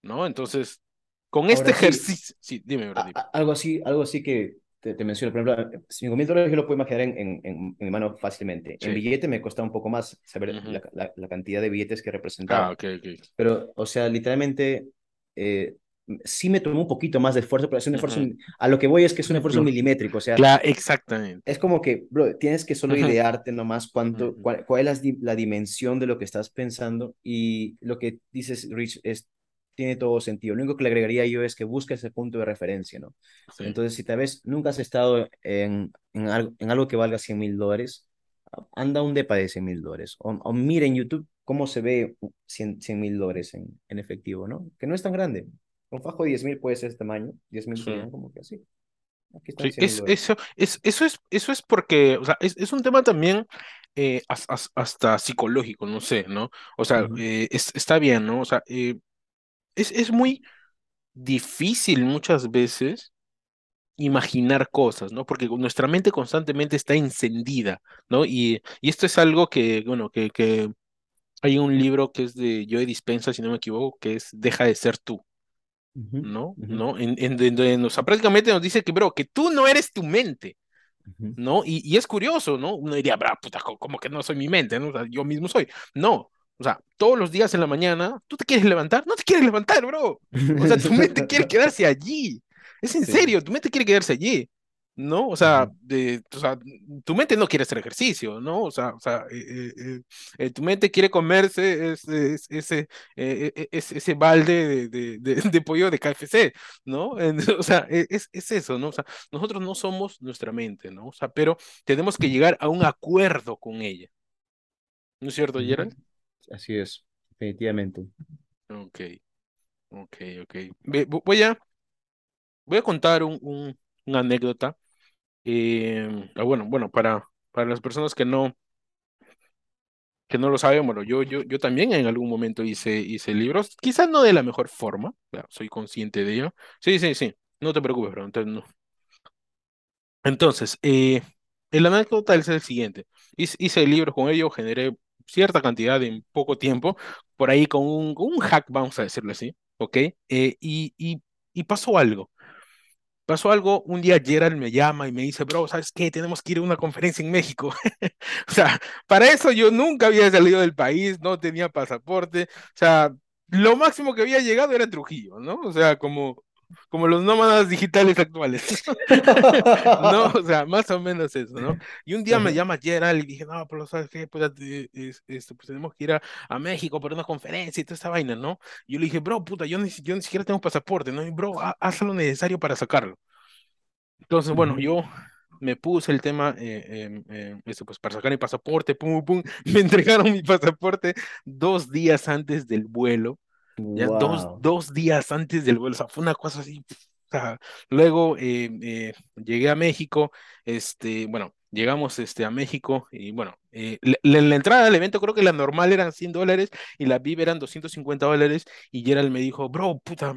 ¿no? Entonces, con este sí, ejercicio, sí, dime, bro, algo así, algo así que te, te menciono, por ejemplo, cinco mil dólares yo lo puedo imaginar en, en, en, en mi mano fácilmente. En Sí. billete me costaba un poco más saber Ujú. la, la, la cantidad de billetes que Ah, representaba. ok, ok. Pero, o sea, literalmente, eh, sí me tomó un poquito más de esfuerzo, pero es un esfuerzo, Ujú. a lo que voy es que es un esfuerzo Cla- milimétrico, o sea, cla- exactamente. es como que, bro, tienes que solo Ujú, idearte nomás cuánto, cuál, cuál es la, la dimensión de lo que estás pensando y lo que dices, Rich, es, tiene todo sentido. Lo único que le agregaría yo es que busques ese punto de referencia, ¿no? Sí. Entonces, si tal vez nunca has estado en, en, algo, en algo que valga 100 mil dólares, anda un depa de 100 mil dólares o, o mira en YouTube cómo se ve 100 mil dólares en, en efectivo, ¿no? Que no es tan grande. Un fajo de 10 mil puede ser este tamaño, 10 mil Sí. como que así. Sí, 100 mil es, eso, es, eso es, eso es porque, o sea, es, es un tema también eh, as- as- hasta psicológico, no sé, ¿no? O sea, Ujú, eh, es- está bien, ¿no? O sea, eh, es, es muy difícil muchas veces imaginar cosas, ¿no? Porque nuestra mente constantemente está encendida, ¿no? Y, y esto es algo que, bueno, que, que hay un libro que es de Joe Dispenza, si no me equivoco, que es Deja de ser tú. ¿no? ¿No? En, en, en- o sea, prácticamente nos dice que, bro, que tú no eres tu mente. ¿no? Y, y es curioso, ¿no? Uno diría, bra, puta, co- como que no soy mi mente, ¿no? O sea, yo mismo soy. No, o sea, todos los días en la mañana, ¿tú te quieres levantar? No te quieres levantar, bro. O sea, tu mente quiere quedarse allí. Es en Sí, serio, tu mente quiere quedarse allí. ¿no? O sea, Ujú, de, o sea, tu mente no quiere hacer ejercicio, ¿no? O sea, o sea, eh, eh, eh, tu mente quiere comerse ese, ese, ese, balde de, de, pollo de KFC, ¿no? O sea, e- es, es eso, ¿no? O sea, nosotros no somos nuestra mente, ¿no? O sea, pero tenemos que llegar a un acuerdo con ella, ¿no es cierto. Gerald? Así es, definitivamente. Ok, ok, ok. Voy a, voy a contar un, un- una anécdota. eh, bueno, bueno, para, para las personas que no que no lo saben, bueno, yo, yo, yo también en algún momento hice, hice libros, quizás no de la mejor forma, soy consciente de ello. Sí, sí, sí, no te preocupes, pero entonces, no. Entonces, eh, el anécdota es el siguiente. Hice, hice libros con ello, generé cierta cantidad en poco tiempo, por ahí con un, hack, vamos a decirlo así, ¿ok? Eh, y, y, y pasó algo. Pasó algo, un día Gerald me llama y me dice, bro, ¿sabes qué? Tenemos que ir a una conferencia en México. O sea, para eso yo nunca había salido del país, no tenía pasaporte. O sea, lo máximo que había llegado era Trujillo, ¿no? O sea, como, como los nómadas digitales actuales. No, o sea, más o menos eso, ¿no? Y un día me llama Gerald y dije, no, pero ¿sabes qué? Pues, eh, es- este, pues tenemos que ir a, a México para una conferencia y toda esta vaina, ¿no? Y yo le dije, bro, puta, yo ni, yo ni siquiera tengo pasaporte, ¿no? Y bro, ha- haz lo necesario para sacarlo. Entonces, bueno, yo me puse el tema, eh, em, em, eso, pues para sacar mi pasaporte, pum, pum, me entregaron mi pasaporte dos días antes del vuelo, ya dos, Wow. dos días antes del vuelo, o sea, fue una cosa así. pf, o sea, luego eh, eh, llegué a México, este, bueno, llegamos este, a México y bueno, eh, la, entrada al evento creo que la normal eran 100 dólares y la VIP eran 250 dólares y Gerald me dijo, bro, puta,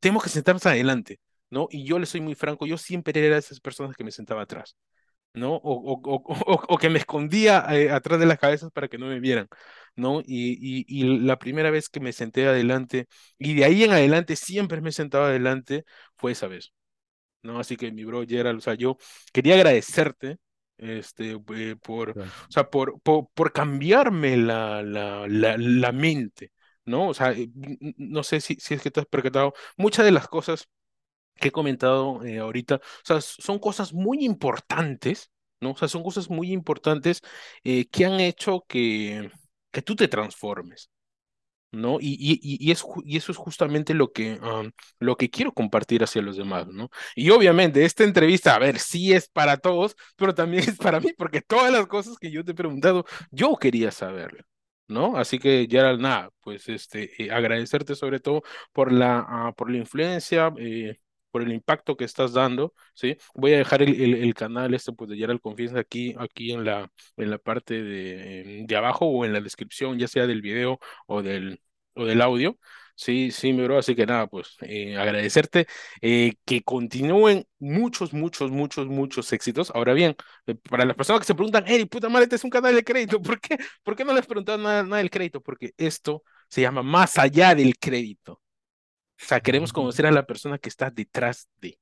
tenemos que sentarnos adelante. ¿no? Y yo le soy muy franco, yo siempre era de esas personas que me sentaba atrás, ¿no? O, o, o, o, o que me escondía eh, atrás de las cabezas para que no me vieran, ¿no? Y, y, y la primera vez que me senté adelante, y de ahí en adelante siempre me he sentado adelante, fue esa vez, ¿no? Así que mi bro Gerald, o sea, yo quería agradecerte. Este, eh, por, o Claro. sea, por, por, por cambiarme la, la, la, la mente, ¿no? O sea, eh, no sé si, si es que te has percatado, muchas de las cosas que he comentado eh, ahorita, o sea, son cosas muy importantes, ¿no? O sea, son cosas muy importantes eh, que han hecho que, que tú te transformes. ¿no? Y, y, y, es, y eso es justamente lo que, am, lo que quiero compartir hacia los demás, ¿no? Y obviamente esta entrevista, a ver, sí es para todos, pero también es para mí, porque todas las cosas que yo te he preguntado, yo quería saberlo, ¿no? Así que, Gerald, nada, pues este, eh, agradecerte sobre todo por la, ah, por la influencia, eh, por el impacto que estás dando, ¿sí? Voy a dejar el, canal este, pues, de Gerald Confianza aquí, aquí en la, en la parte de, em, de abajo o en la descripción, ya sea del video o del, o del audio. Sí, sí, mi bro, así que nada, pues eh, agradecerte, eh, que continúen muchos, muchos, muchos, muchos éxitos. Ahora bien, eh, para las personas que se preguntan, hey, puta madre, este es un canal de crédito, ¿por qué? ¿Por qué no les preguntado nada, nada del crédito? Porque esto se llama más allá del crédito. O sea, queremos conocer a la persona que está detrás de.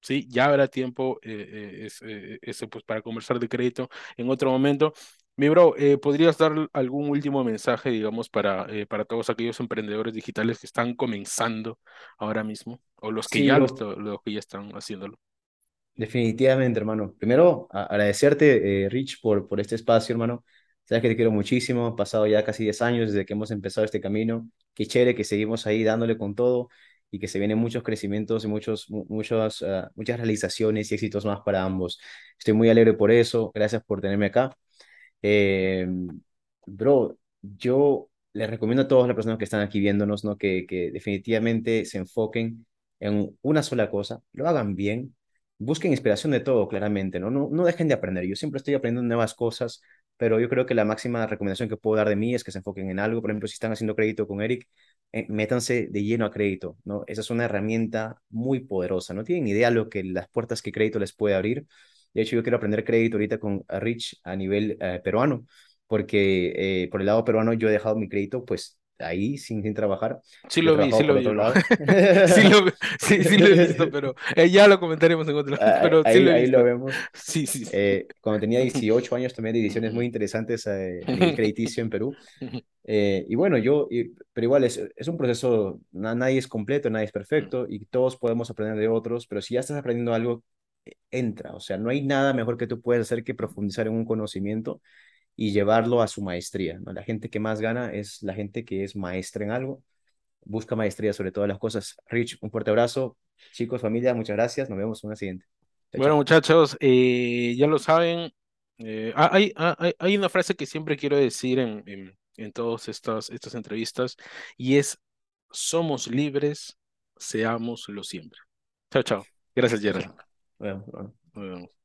Sí, ya habrá tiempo eh, eh, eh, ese, pues, para conversar de crédito en otro momento. Mi bro, eh, ¿podrías dar algún último mensaje, digamos, para, eh, para todos aquellos emprendedores digitales que están comenzando ahora mismo? O los que Sí, ya, los que ya están haciéndolo. Definitivamente, hermano. Primero, agradecerte, Rich, por, por este espacio, hermano. Sabes que te quiero muchísimo. Han pasado ya casi 10 años desde que hemos empezado este camino. Qué chévere que seguimos ahí dándole con todo y que se vienen muchos crecimientos y muchos, mu- muchos, ah, muchas realizaciones y éxitos más para ambos. Estoy muy alegre por eso. Gracias por tenerme acá. Eh, bro, yo les recomiendo a todas las personas que están aquí viéndonos, ¿no? Que, que definitivamente se enfoquen en una sola cosa, lo hagan bien, busquen inspiración de todo, claramente, ¿no? No, no dejen de aprender. Yo siempre estoy aprendiendo nuevas cosas, pero yo creo que la máxima recomendación que puedo dar de mí es que se enfoquen en algo. Por ejemplo, si están haciendo crédito con Eric, eh, métanse de lleno a crédito, ¿no? Esa es una herramienta muy poderosa. No tienen idea lo que las puertas que crédito les puede abrir de hecho, yo quiero aprender crédito ahorita con Rich a nivel eh, peruano, porque eh, por el lado peruano yo he dejado mi crédito pues ahí sin, sin trabajar. Sí lo vi, sí lo vi, lado. Sí lo, sí, sí lo he visto, pero eh, ya lo comentaremos en otro, Ah, pero sí Ahí, lo he ahí lo vemos. Sí, sí, sí. Eh, cuando tenía 18 años tomé decisiones muy interesantes eh, a nivel crediticio en Perú. Eh, y bueno, yo, y- pero igual es, es un proceso, na- nadie es completo, nadie es perfecto y todos podemos aprender de otros, pero si ya estás aprendiendo algo, entra. O sea, no hay nada mejor que tú puedas hacer que profundizar en un conocimiento y llevarlo a su maestría. ¿no? La gente que más gana es la gente que es maestra en algo, busca maestría sobre todas las cosas. Rich, un fuerte abrazo. Chicos, familia, muchas gracias. Nos vemos en una siguiente. Chao, Bueno, chao. muchachos, eh, ya lo saben. eh, ah, hay, ah, hay, hay una frase que siempre quiero decir en, en, en todas estas, estas entrevistas y es, somos libres, seámoslo siempre. Chao, chao. Gracias, Gerald. Nos vemos.